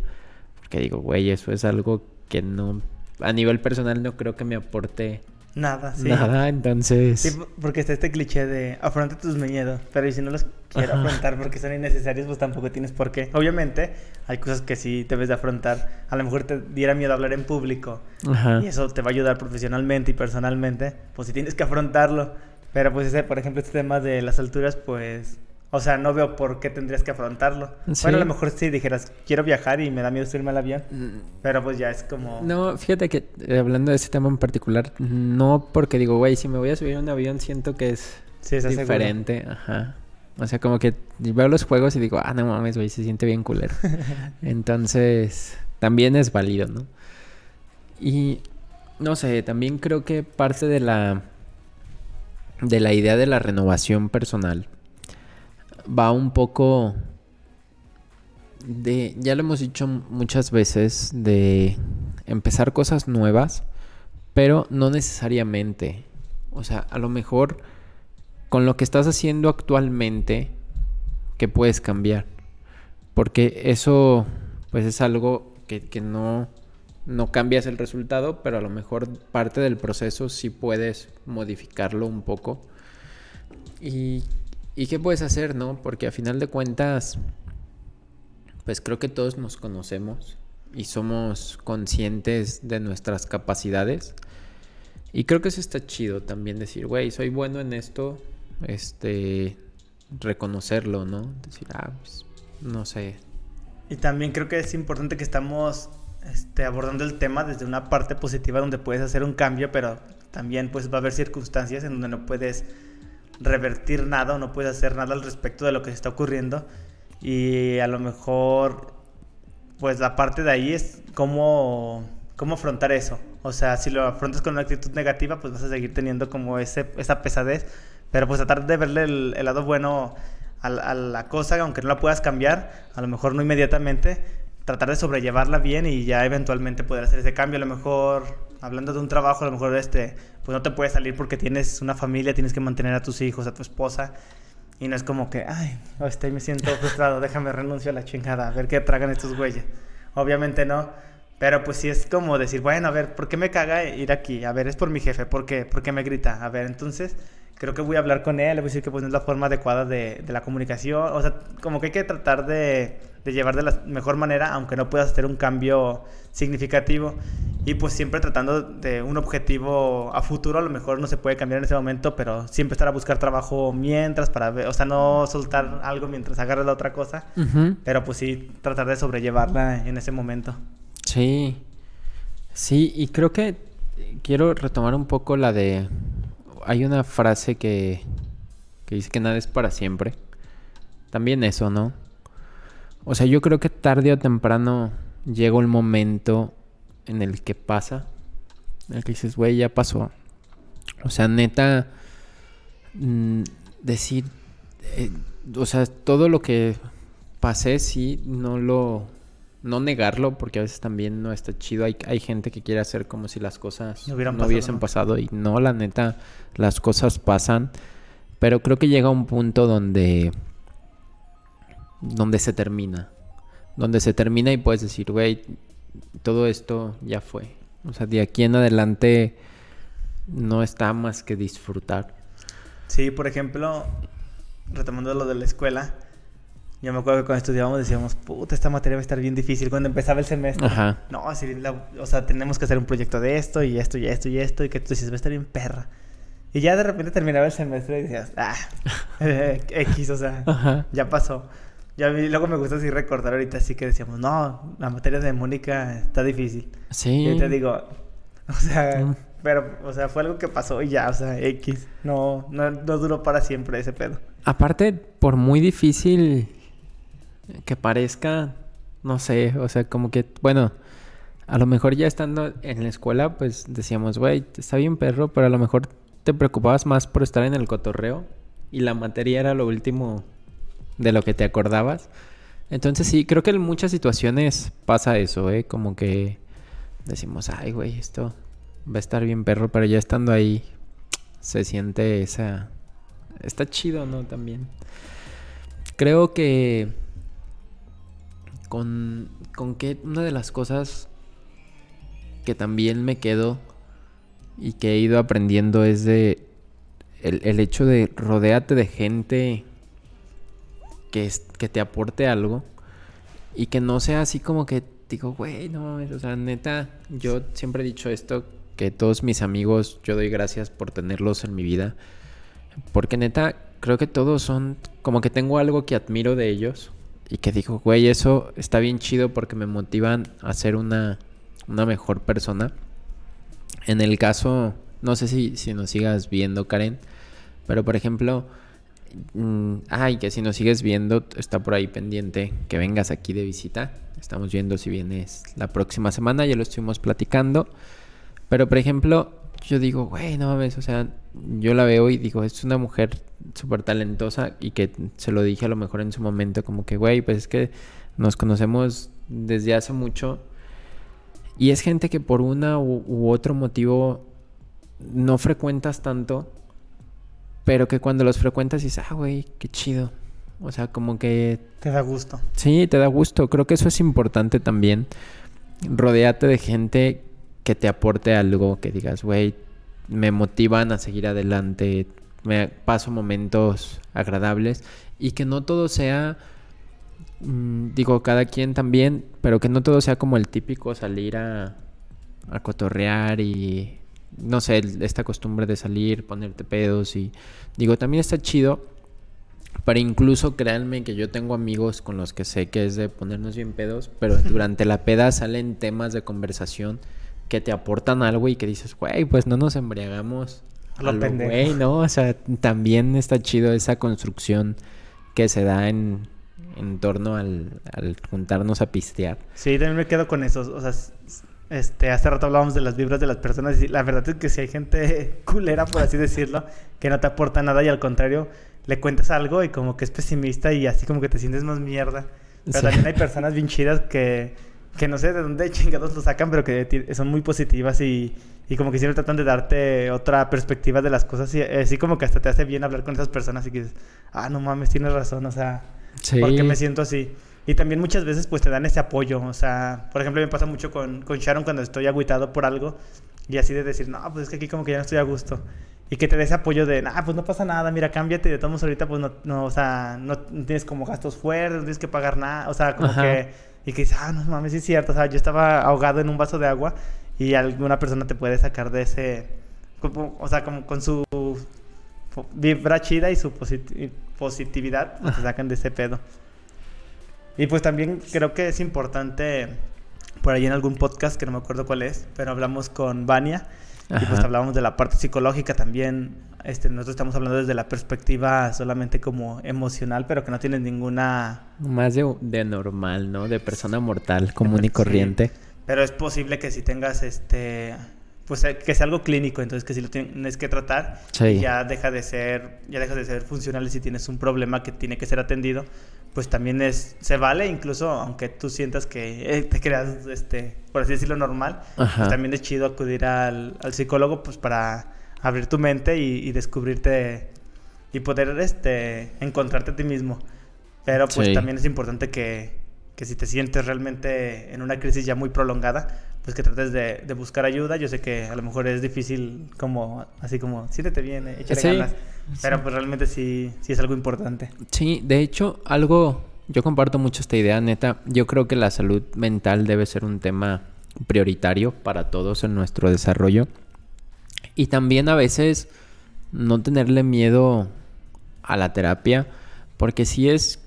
Porque digo, güey, eso es algo que no... A nivel personal no creo que me aporte Nada, sí. nada, entonces... Sí, porque está este cliché de afronta tus miedos, pero si no los quiero Ajá. afrontar porque son innecesarios, pues tampoco tienes por qué. Obviamente, hay cosas que sí debes de afrontar. A lo mejor te diera miedo hablar en público Ajá. y eso te va a ayudar profesionalmente y personalmente, pues si tienes que afrontarlo. Pero pues ese, por ejemplo, este tema de las alturas, pues... O sea, no veo por qué tendrías que afrontarlo. Sí. Bueno, a lo mejor si dijeras, quiero viajar y me da miedo subirme al avión, pero pues ya es como... No, fíjate que eh, hablando de ese tema en particular, no porque digo, güey, si me voy a subir a un avión siento que es Sí, estás seguro. diferente, ajá. O sea, como que veo los juegos y digo, ah, no mames, güey, se siente bien culero. Entonces, también es válido, ¿no? Y no sé, también creo que parte de la de la idea de la renovación personal va un poco de, ya lo hemos dicho muchas veces, de empezar cosas nuevas, pero no necesariamente. O sea, a lo mejor con lo que estás haciendo actualmente, que puedes cambiar. Porque eso, pues es algo que, que no, no cambias el resultado, pero a lo mejor parte del proceso sí puedes modificarlo un poco. Y, ¿y qué puedes hacer, no? Porque a final de cuentas, pues creo que todos nos conocemos y somos conscientes de nuestras capacidades. Y creo que eso está chido también decir, güey, soy bueno en esto, este, reconocerlo, ¿no? Decir, ah, pues, no sé. Y también creo que es importante que estamos este, abordando el tema desde una parte positiva donde puedes hacer un cambio, pero también pues va a haber circunstancias en donde no puedes revertir nada o no puedes hacer nada al respecto de lo que se está ocurriendo. Y a lo mejor pues la parte de ahí es cómo, cómo afrontar eso. O sea, si lo afrontas con una actitud negativa, pues vas a seguir teniendo como ese, esa pesadez. Pero pues tratar de verle el, lado bueno a, a la cosa, aunque no la puedas cambiar, a lo mejor no inmediatamente, tratar de sobrellevarla bien y ya eventualmente poder hacer ese cambio. A lo mejor, hablando de un trabajo, a lo mejor este, pues no te puedes salir porque tienes una familia, tienes que mantener a tus hijos, a tu esposa. Y no es como que, ay, este, me siento frustrado, déjame renuncio a la chingada, a ver qué tragan estos güeyes. Obviamente no, Pero pues sí es como decir, bueno, a ver, ¿por qué me caga ir aquí? A ver, es por mi jefe, ¿por qué? ¿Por qué me grita? A ver, entonces creo que voy a hablar con él, le voy a decir que pues no es la forma adecuada de, de la comunicación. O sea, como que hay que tratar de, de llevar de la mejor manera, aunque no puedas hacer un cambio significativo. Y pues siempre tratando de un objetivo a futuro, a lo mejor no se puede cambiar en ese momento, pero siempre estar a buscar trabajo mientras para ver, o sea, no soltar algo mientras agarras la otra cosa, Ujú. pero pues sí tratar de sobrellevarla en ese momento. Sí. Sí, y creo que quiero retomar un poco la de... Hay una frase que, que dice que nada es para siempre. También eso, ¿no? O sea, yo creo que tarde o temprano llega un momento en el que pasa. En el que dices, güey, ya pasó. O sea, neta... mm, decir... eh, o sea, todo lo que pasé, sí, no lo no negarlo, porque a veces también no está chido. Hay, hay gente que quiere hacer como si las cosas No pasado, hubiesen ¿no? pasado y no, la neta, las cosas pasan. Pero creo que llega un punto donde, donde se termina. Donde se termina y puedes decir, güey, todo esto ya fue. O sea, de aquí en adelante no está más que disfrutar. Sí, por ejemplo, retomando lo de la escuela, yo me acuerdo que cuando estudiábamos decíamos, puta, esta materia va a estar bien difícil cuando empezaba el semestre. Ajá. No, sí, la- o sea, tenemos que hacer un proyecto de esto y esto y esto y esto y que tú dices, va a estar bien perra. Y ya de repente terminaba el semestre y decías, ah, X, o sea, Ajá. ya pasó. Ya vi- luego me gusta así recordar ahorita así que decíamos, no, la materia de Mónica está difícil. Sí. Y ahorita digo, o sea, Mm. pero, o sea, fue algo que pasó y ya, o sea, X. No, no, no duró para siempre ese pedo. Aparte, por muy difícil que parezca, no sé, o sea, como que, bueno, a lo mejor ya estando en la escuela, pues decíamos, güey, está bien perro, pero a lo mejor te preocupabas más por estar en el cotorreo y la materia era lo último de lo que te acordabas. Entonces sí, creo que en muchas situaciones pasa eso, ¿eh? Como que decimos, ay, güey, esto va a estar bien perro, pero ya estando ahí se siente esa... Está chido, ¿no? También. Creo que con, con que una de las cosas que también me quedo y que he ido aprendiendo es de el, el hecho de rodearte de gente que, es- que te aporte algo y que no sea así como que digo, güey, no o sea, neta, yo siempre he dicho esto, que todos mis amigos, yo doy gracias por tenerlos en mi vida, porque neta, creo que todos son, como que tengo algo que admiro de ellos y que digo, güey, eso está bien chido porque me motivan a ser una, una mejor persona. En el caso, no sé si, si nos sigas viendo, Karen, pero por ejemplo, mm, ay, que si nos sigues viendo, está por ahí pendiente que vengas aquí de visita. Estamos viendo si vienes la próxima semana, ya lo estuvimos platicando. Pero por ejemplo, yo digo, güey, no mames, o sea, yo la veo y digo, es una mujer súper talentosa y que se lo dije a lo mejor en su momento, como que, güey, pues es que nos conocemos desde hace mucho y es gente que por una u, u otro motivo no frecuentas tanto, pero que cuando los frecuentas dices, ah, güey, qué chido. O sea, como que Te da gusto. Sí, te da gusto. Creo que eso es importante también. Rodeate de gente que te aporte algo, que digas, güey, me motivan a seguir adelante, me paso momentos agradables y que no todo sea, mm, digo, cada quien también, pero que no todo sea como el típico salir a, a cotorrear y, no sé, esta costumbre de salir, ponerte pedos y, digo, también está chido. Pero incluso créanme que yo tengo amigos con los que sé que es de ponernos bien pedos, pero durante la peda salen temas de conversación que te aportan algo y que dices, güey, pues no nos embriagamos. A lo a lo pendejo". güey, ¿no? O sea, también está chido esa construcción que se da en, en torno al, al juntarnos a pistear. Sí, también me quedo con eso. O sea, este, hace rato hablábamos de las vibras de las personas y la verdad es que si hay gente culera, por así decirlo, que no te aporta nada y al contrario, le cuentas algo y como que es pesimista y así como que te sientes más mierda. Pero Sí. también hay personas bien chidas que, que no sé de dónde chingados lo sacan, pero que son muy positivas y, y como que siempre tratan de darte otra perspectiva de las cosas y así como que hasta te hace bien hablar con esas personas y que dices, ah, no mames, tienes razón, o sea, Sí. ¿por qué me siento así? Y también muchas veces pues te dan ese apoyo. O sea, por ejemplo, me pasa mucho con, con Sharon cuando estoy agüitado por algo y así de decir, no, pues es que aquí como que ya no estoy a gusto. Y que te dé ese apoyo de, nah, pues no pasa nada, mira, cámbiate de todos ahorita pues no, no, o sea, no tienes como gastos fuertes, no tienes que pagar nada, o sea, como Ajá. que, y que dices, ah, no mames, sí es cierto, o sea, yo estaba ahogado en un vaso de agua y alguna persona te puede sacar de ese, o sea, como con su vibra chida y su posit- positividad, pues, te sacan de ese pedo. Y pues también creo que es importante, por ahí en algún podcast, que no me acuerdo cuál es, pero hablamos con Vania y pues hablábamos de la parte psicológica también. Este, nosotros estamos hablando desde la perspectiva solamente como emocional, pero que no tiene ninguna... Más de, de normal, ¿no? De persona mortal, común y Sí. corriente. Pero es posible que si tengas este... Pues eh, que sea algo clínico, entonces que si lo tienes que tratar, Sí. ya deja de ser, ya deja de ser funcional y si tienes un problema que tiene que ser atendido, pues también es, se vale incluso aunque tú sientas que eh, te creas, este, por así decirlo, normal, pues también es chido acudir al, al psicólogo pues para abrir tu mente y, y descubrirte y poder este, encontrarte a ti mismo. Pero pues Sí. también es importante que, que si te sientes realmente en una crisis ya muy prolongada, pues que trates de, de buscar ayuda. Yo sé que a lo mejor es difícil como, así como, siéntete bien, échale Sí, ganas. Pero pues realmente sí, sí es algo importante. Sí, de hecho, algo, yo comparto mucho esta idea, neta. Yo creo que la salud mental debe ser un tema prioritario para todos en nuestro desarrollo. Y también a veces no tenerle miedo a la terapia, porque sí es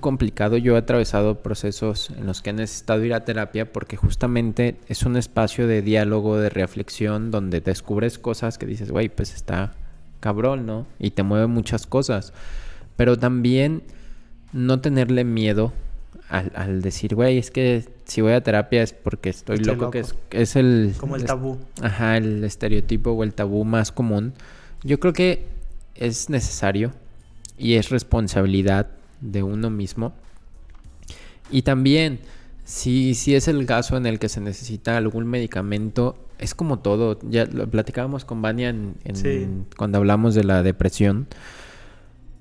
complicado. Yo he atravesado procesos en los que he necesitado ir a terapia porque justamente es un espacio de diálogo, de reflexión, donde descubres cosas que dices, güey, pues está cabrón, ¿no? Y te mueve muchas cosas. Pero también no tenerle miedo al, al decir, güey, es que si voy a terapia es porque estoy, Estoy loco, que es, es el... Como el es- tabú. Ajá, el estereotipo o el tabú más común. Yo creo que es necesario y es responsabilidad de uno mismo. Y también, si, si es el caso en el que se necesita algún medicamento, es como todo. Ya lo platicábamos con Vania en, en- Sí. cuando hablamos de la depresión.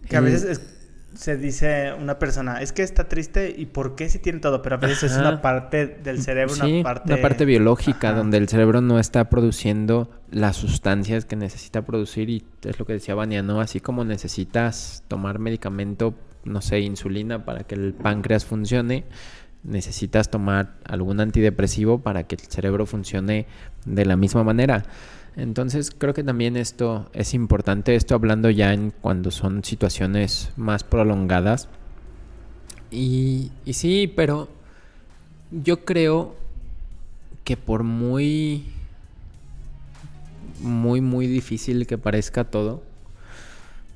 Que a El- veces es- se dice una persona, es que está triste y por qué si tiene todo, pero a veces es una parte del cerebro, Sí, una parte... una parte biológica Ajá. donde el cerebro no está produciendo las sustancias que necesita producir y es lo que decía Vania, ¿no? Así como necesitas tomar medicamento, no sé, insulina para que el páncreas funcione, necesitas tomar algún antidepresivo para que el cerebro funcione de la misma manera. Entonces creo que también esto es importante, esto hablando ya en cuando son situaciones más prolongadas. Y, y sí, pero yo creo que por muy, muy, muy difícil que parezca todo,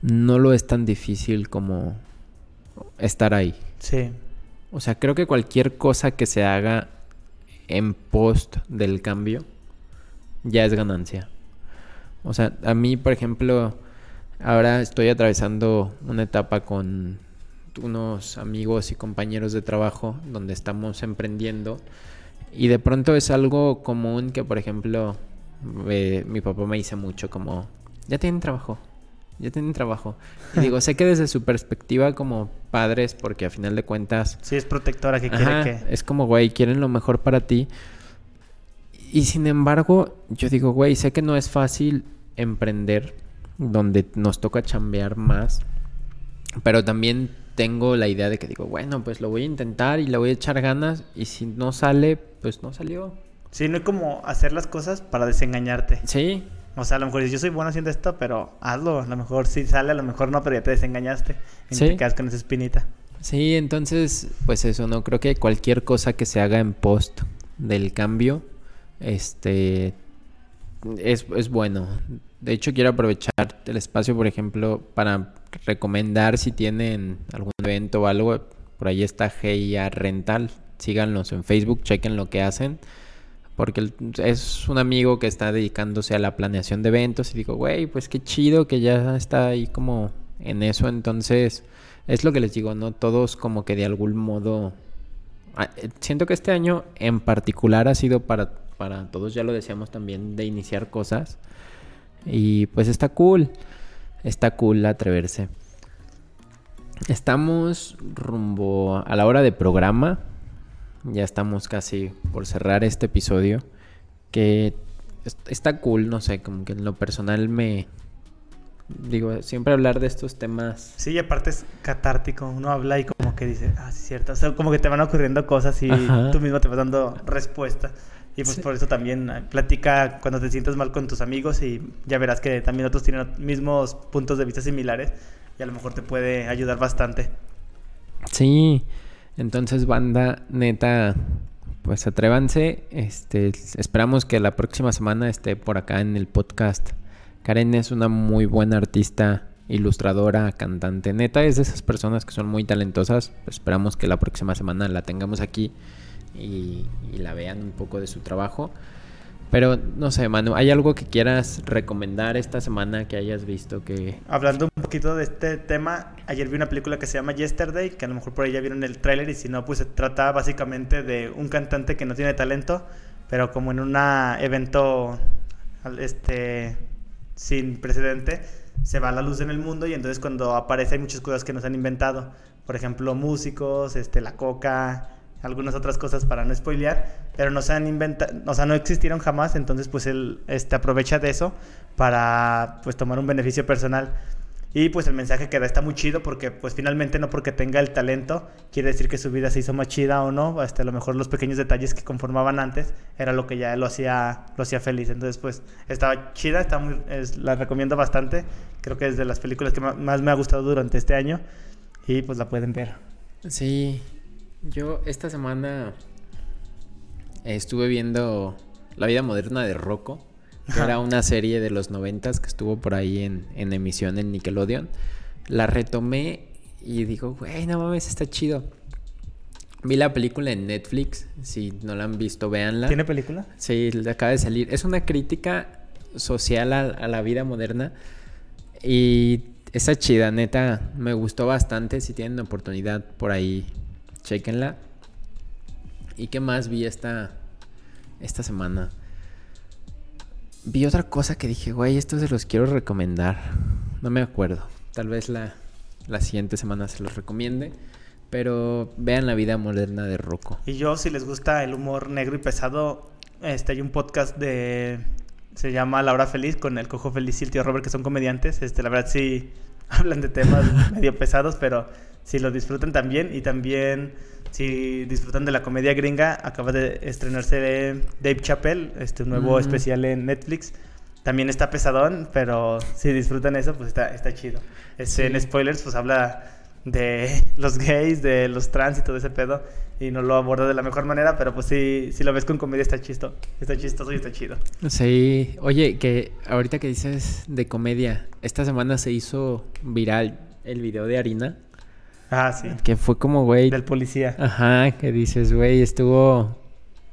no lo es tan difícil como estar ahí. Sí, O sea, creo que cualquier cosa que se haga en post del cambio ya es ganancia. O sea, a mí, por ejemplo, ahora estoy atravesando una etapa con unos amigos y compañeros de trabajo donde estamos emprendiendo y de pronto es algo común que, por ejemplo, eh, mi papá me dice mucho como, ya tienen trabajo, ya tienen trabajo. Y digo, sé que desde su perspectiva como padres, porque a final de cuentas sí es protectora que Ajá, quiere que... Es como, güey, quieren lo mejor para ti. Y sin embargo, yo digo, güey, sé que no es fácil emprender donde nos toca chambear más. Pero también tengo la idea de que digo, bueno, pues lo voy a intentar y le voy a echar ganas. Y si no sale, pues no salió. Sí, no es como hacer las cosas para desengañarte. Sí, O sea, a lo mejor yo soy bueno haciendo esto, pero hazlo. A lo mejor sí sale, a lo mejor no, pero ya te desengañaste. Y Sí. te quedas con esa espinita. Sí, entonces, pues eso, ¿no? Creo que cualquier cosa que se haga en post del cambio, este, es, es bueno. De hecho, quiero aprovechar el espacio, por ejemplo, para recomendar si tienen algún evento o algo. Por ahí está GIA Rental. Síganlos en Facebook, chequen lo que hacen. Porque es un amigo que está dedicándose a la planeación de eventos. Y digo, güey, pues qué chido que ya está ahí como en eso. Entonces, es lo que les digo, ¿no? Todos como que de algún modo... ah, eh, Siento que este año en particular ha sido para, para todos, ya lo decíamos también, de iniciar cosas. Y pues está cool. Está cool atreverse. Estamos rumbo a la hora de programa. Ya estamos casi por cerrar este episodio. Que es- está cool, no sé, como que en lo personal me... Digo, siempre hablar de estos temas. Sí, y aparte es catártico. Uno habla y como que dice, ah, sí, es cierto. O sea, como que te van ocurriendo cosas y Ajá. tú mismo te vas dando respuesta. Y pues Sí. por eso también eh, platica cuando te sientes mal con tus amigos y ya verás que también otros tienen mismos puntos de vista similares y a lo mejor te puede ayudar bastante. Sí, entonces banda, neta, pues atrévanse. Este, esperamos que la próxima semana esté por acá en el podcast. Karen es una muy buena artista, ilustradora, cantante. Neta es de esas personas que son muy talentosas. Esperamos que la próxima semana la tengamos aquí y, y la vean un poco de su trabajo. Pero no sé, Manu, ¿hay algo que quieras recomendar esta semana que hayas visto que... Hablando un poquito de este tema, ayer vi una película que se llama Yesterday, que a lo mejor por ahí ya vieron el tráiler y si no, pues se trata básicamente de un cantante que no tiene talento, pero como en un evento este, sin precedente, se va a la luz en el mundo y entonces cuando aparece hay muchas cosas que nos han inventado. Por ejemplo, músicos, este, la coca, algunas otras cosas para no spoilear, pero no se han inventado, o sea, no existieron jamás, entonces pues él este, aprovecha de eso para pues tomar un beneficio personal. Y pues el mensaje que da está muy chido porque pues finalmente no porque tenga el talento quiere decir que su vida se hizo más chida o no, hasta a lo mejor los pequeños detalles que conformaban antes era lo que ya lo hacía lo hacía feliz. Entonces pues estaba chida, está muy, es- la recomiendo bastante, creo que es de las películas que más me ha gustado durante este año y pues la pueden ver. Sí, yo esta semana estuve viendo La vida moderna de Rocco, que era una serie de los noventas que estuvo por ahí en, en emisión en Nickelodeon. La retomé y digo, güey, no mames, está chido. Vi la película en Netflix, si no la han visto, véanla. ¿Tiene película? Sí, acaba de salir. Es una crítica social a, a la vida moderna. Y está chida, neta. Me gustó bastante. Si tienen oportunidad por ahí, chequenla. ¿Y qué más vi esta, esta semana? Vi otra cosa que dije, güey, estos se los quiero recomendar. No me acuerdo. Tal vez la, la siguiente semana se los recomiende. Pero vean la vida moderna de Rocco. Y yo, si les gusta el humor negro y pesado, este, hay un podcast de... Se llama La Hora Feliz con el Cojo Feliz y el tío Robert, que son comediantes. Este, la verdad sí hablan de temas medio pesados, pero si lo disfrutan también. Y también, si disfrutan de la comedia gringa, acaba de estrenarse Dave Chappelle, este un nuevo Mm. especial en Netflix. También está pesadón, pero si disfrutan eso, pues está, está chido. Este, Sí. En spoilers, pues habla de los gays, de los trans y todo ese pedo. Y no lo aborda de la mejor manera, pero pues sí, si lo ves con comedia está chisto. Está chistoso y está chido. Sí, oye, que ahorita que dices de comedia, esta semana se hizo viral el video de Harina, Ah, sí. que fue como, güey, Del policía. ajá, que dices, güey, estuvo...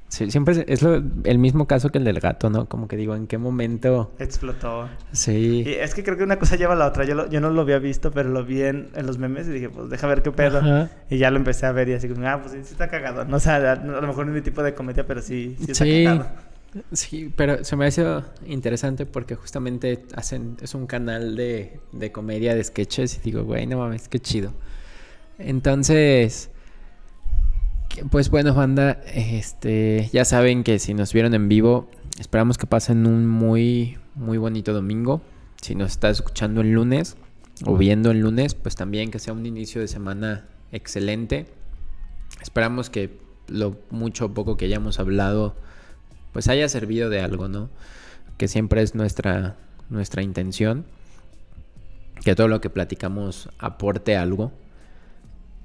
sí, siempre es- lo- el mismo caso que el del gato, ¿no? Como que digo, ¿en qué momento? Explotó. Y Sí. es que creo que una cosa lleva a la otra. Yo, lo- yo no lo había visto, pero lo vi en, en los memes y dije, pues deja ver qué pedo. Ajá. Y ya lo empecé a ver y así como, ah, pues sí, está cagado. No, o sea, a, a lo mejor no es mi tipo de comedia, pero sí, sí está Sí. cagado. Sí, pero se me ha hecho interesante porque justamente hacen, es un canal de, de comedia de sketches y digo, güey, no mames, qué chido. Entonces, pues bueno, banda, este, ya saben que si nos vieron en vivo, esperamos que pasen un muy, muy bonito domingo. Si nos estás escuchando el lunes o viendo el lunes, pues también que sea un inicio de semana excelente. Esperamos que lo mucho o poco que hayamos hablado pues haya servido de algo, ¿no? Que siempre es nuestra, nuestra intención. Que todo lo que platicamos aporte algo.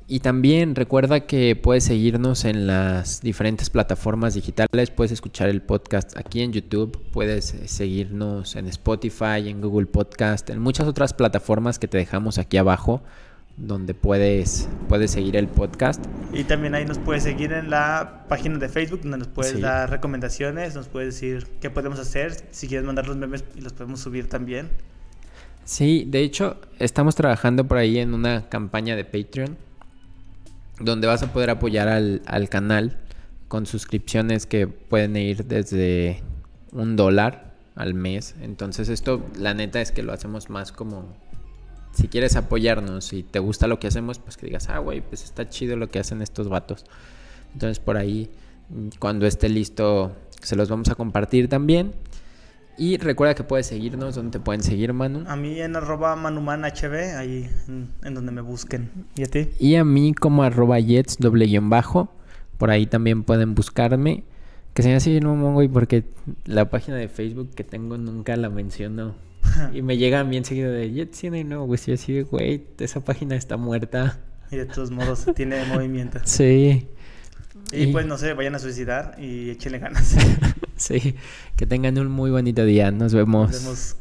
Y también recuerda que puedes seguirnos en las diferentes plataformas digitales. Puedes escuchar el podcast aquí en YouTube. Puedes eh, seguirnos en Spotify, en Google Podcast, en muchas otras plataformas que te dejamos aquí abajo. Donde puedes, puedes seguir el podcast. Y también ahí nos puedes seguir en la página de Facebook, donde nos puedes Sí. dar recomendaciones, nos puedes decir qué podemos hacer. Si quieres mandar los memes, y los podemos subir también. Sí, de hecho, estamos trabajando por ahí en una campaña de Patreon donde vas a poder apoyar al, al canal con suscripciones que pueden ir desde un dólar al mes. Entonces esto, la neta es que lo hacemos más como si quieres apoyarnos y te gusta lo que hacemos, pues que digas, ah, güey, pues está chido lo que hacen estos vatos. Entonces por ahí, mm, cuando esté listo, se los vamos a compartir también. Y recuerda que puedes seguirnos, donde te pueden seguir, Manu. A mí en arroba manumanhb, ahí en, en donde me busquen. ¿Y a ti? Y a mí como arroba jets doble guion bajo. Por ahí también pueden buscarme. Que se me hace bien mamón, güey, porque la página de Facebook que tengo nunca la menciono. y me llegan bien seguido de Jets Cine, no, güey, sí, así de, güey, esa página está muerta. Y de todos modos tiene movimiento. Sí. Y, Y- pues no sé, vayan a suicidar y échenle ganas. sí. Que tengan un muy bonito día. Nos vemos.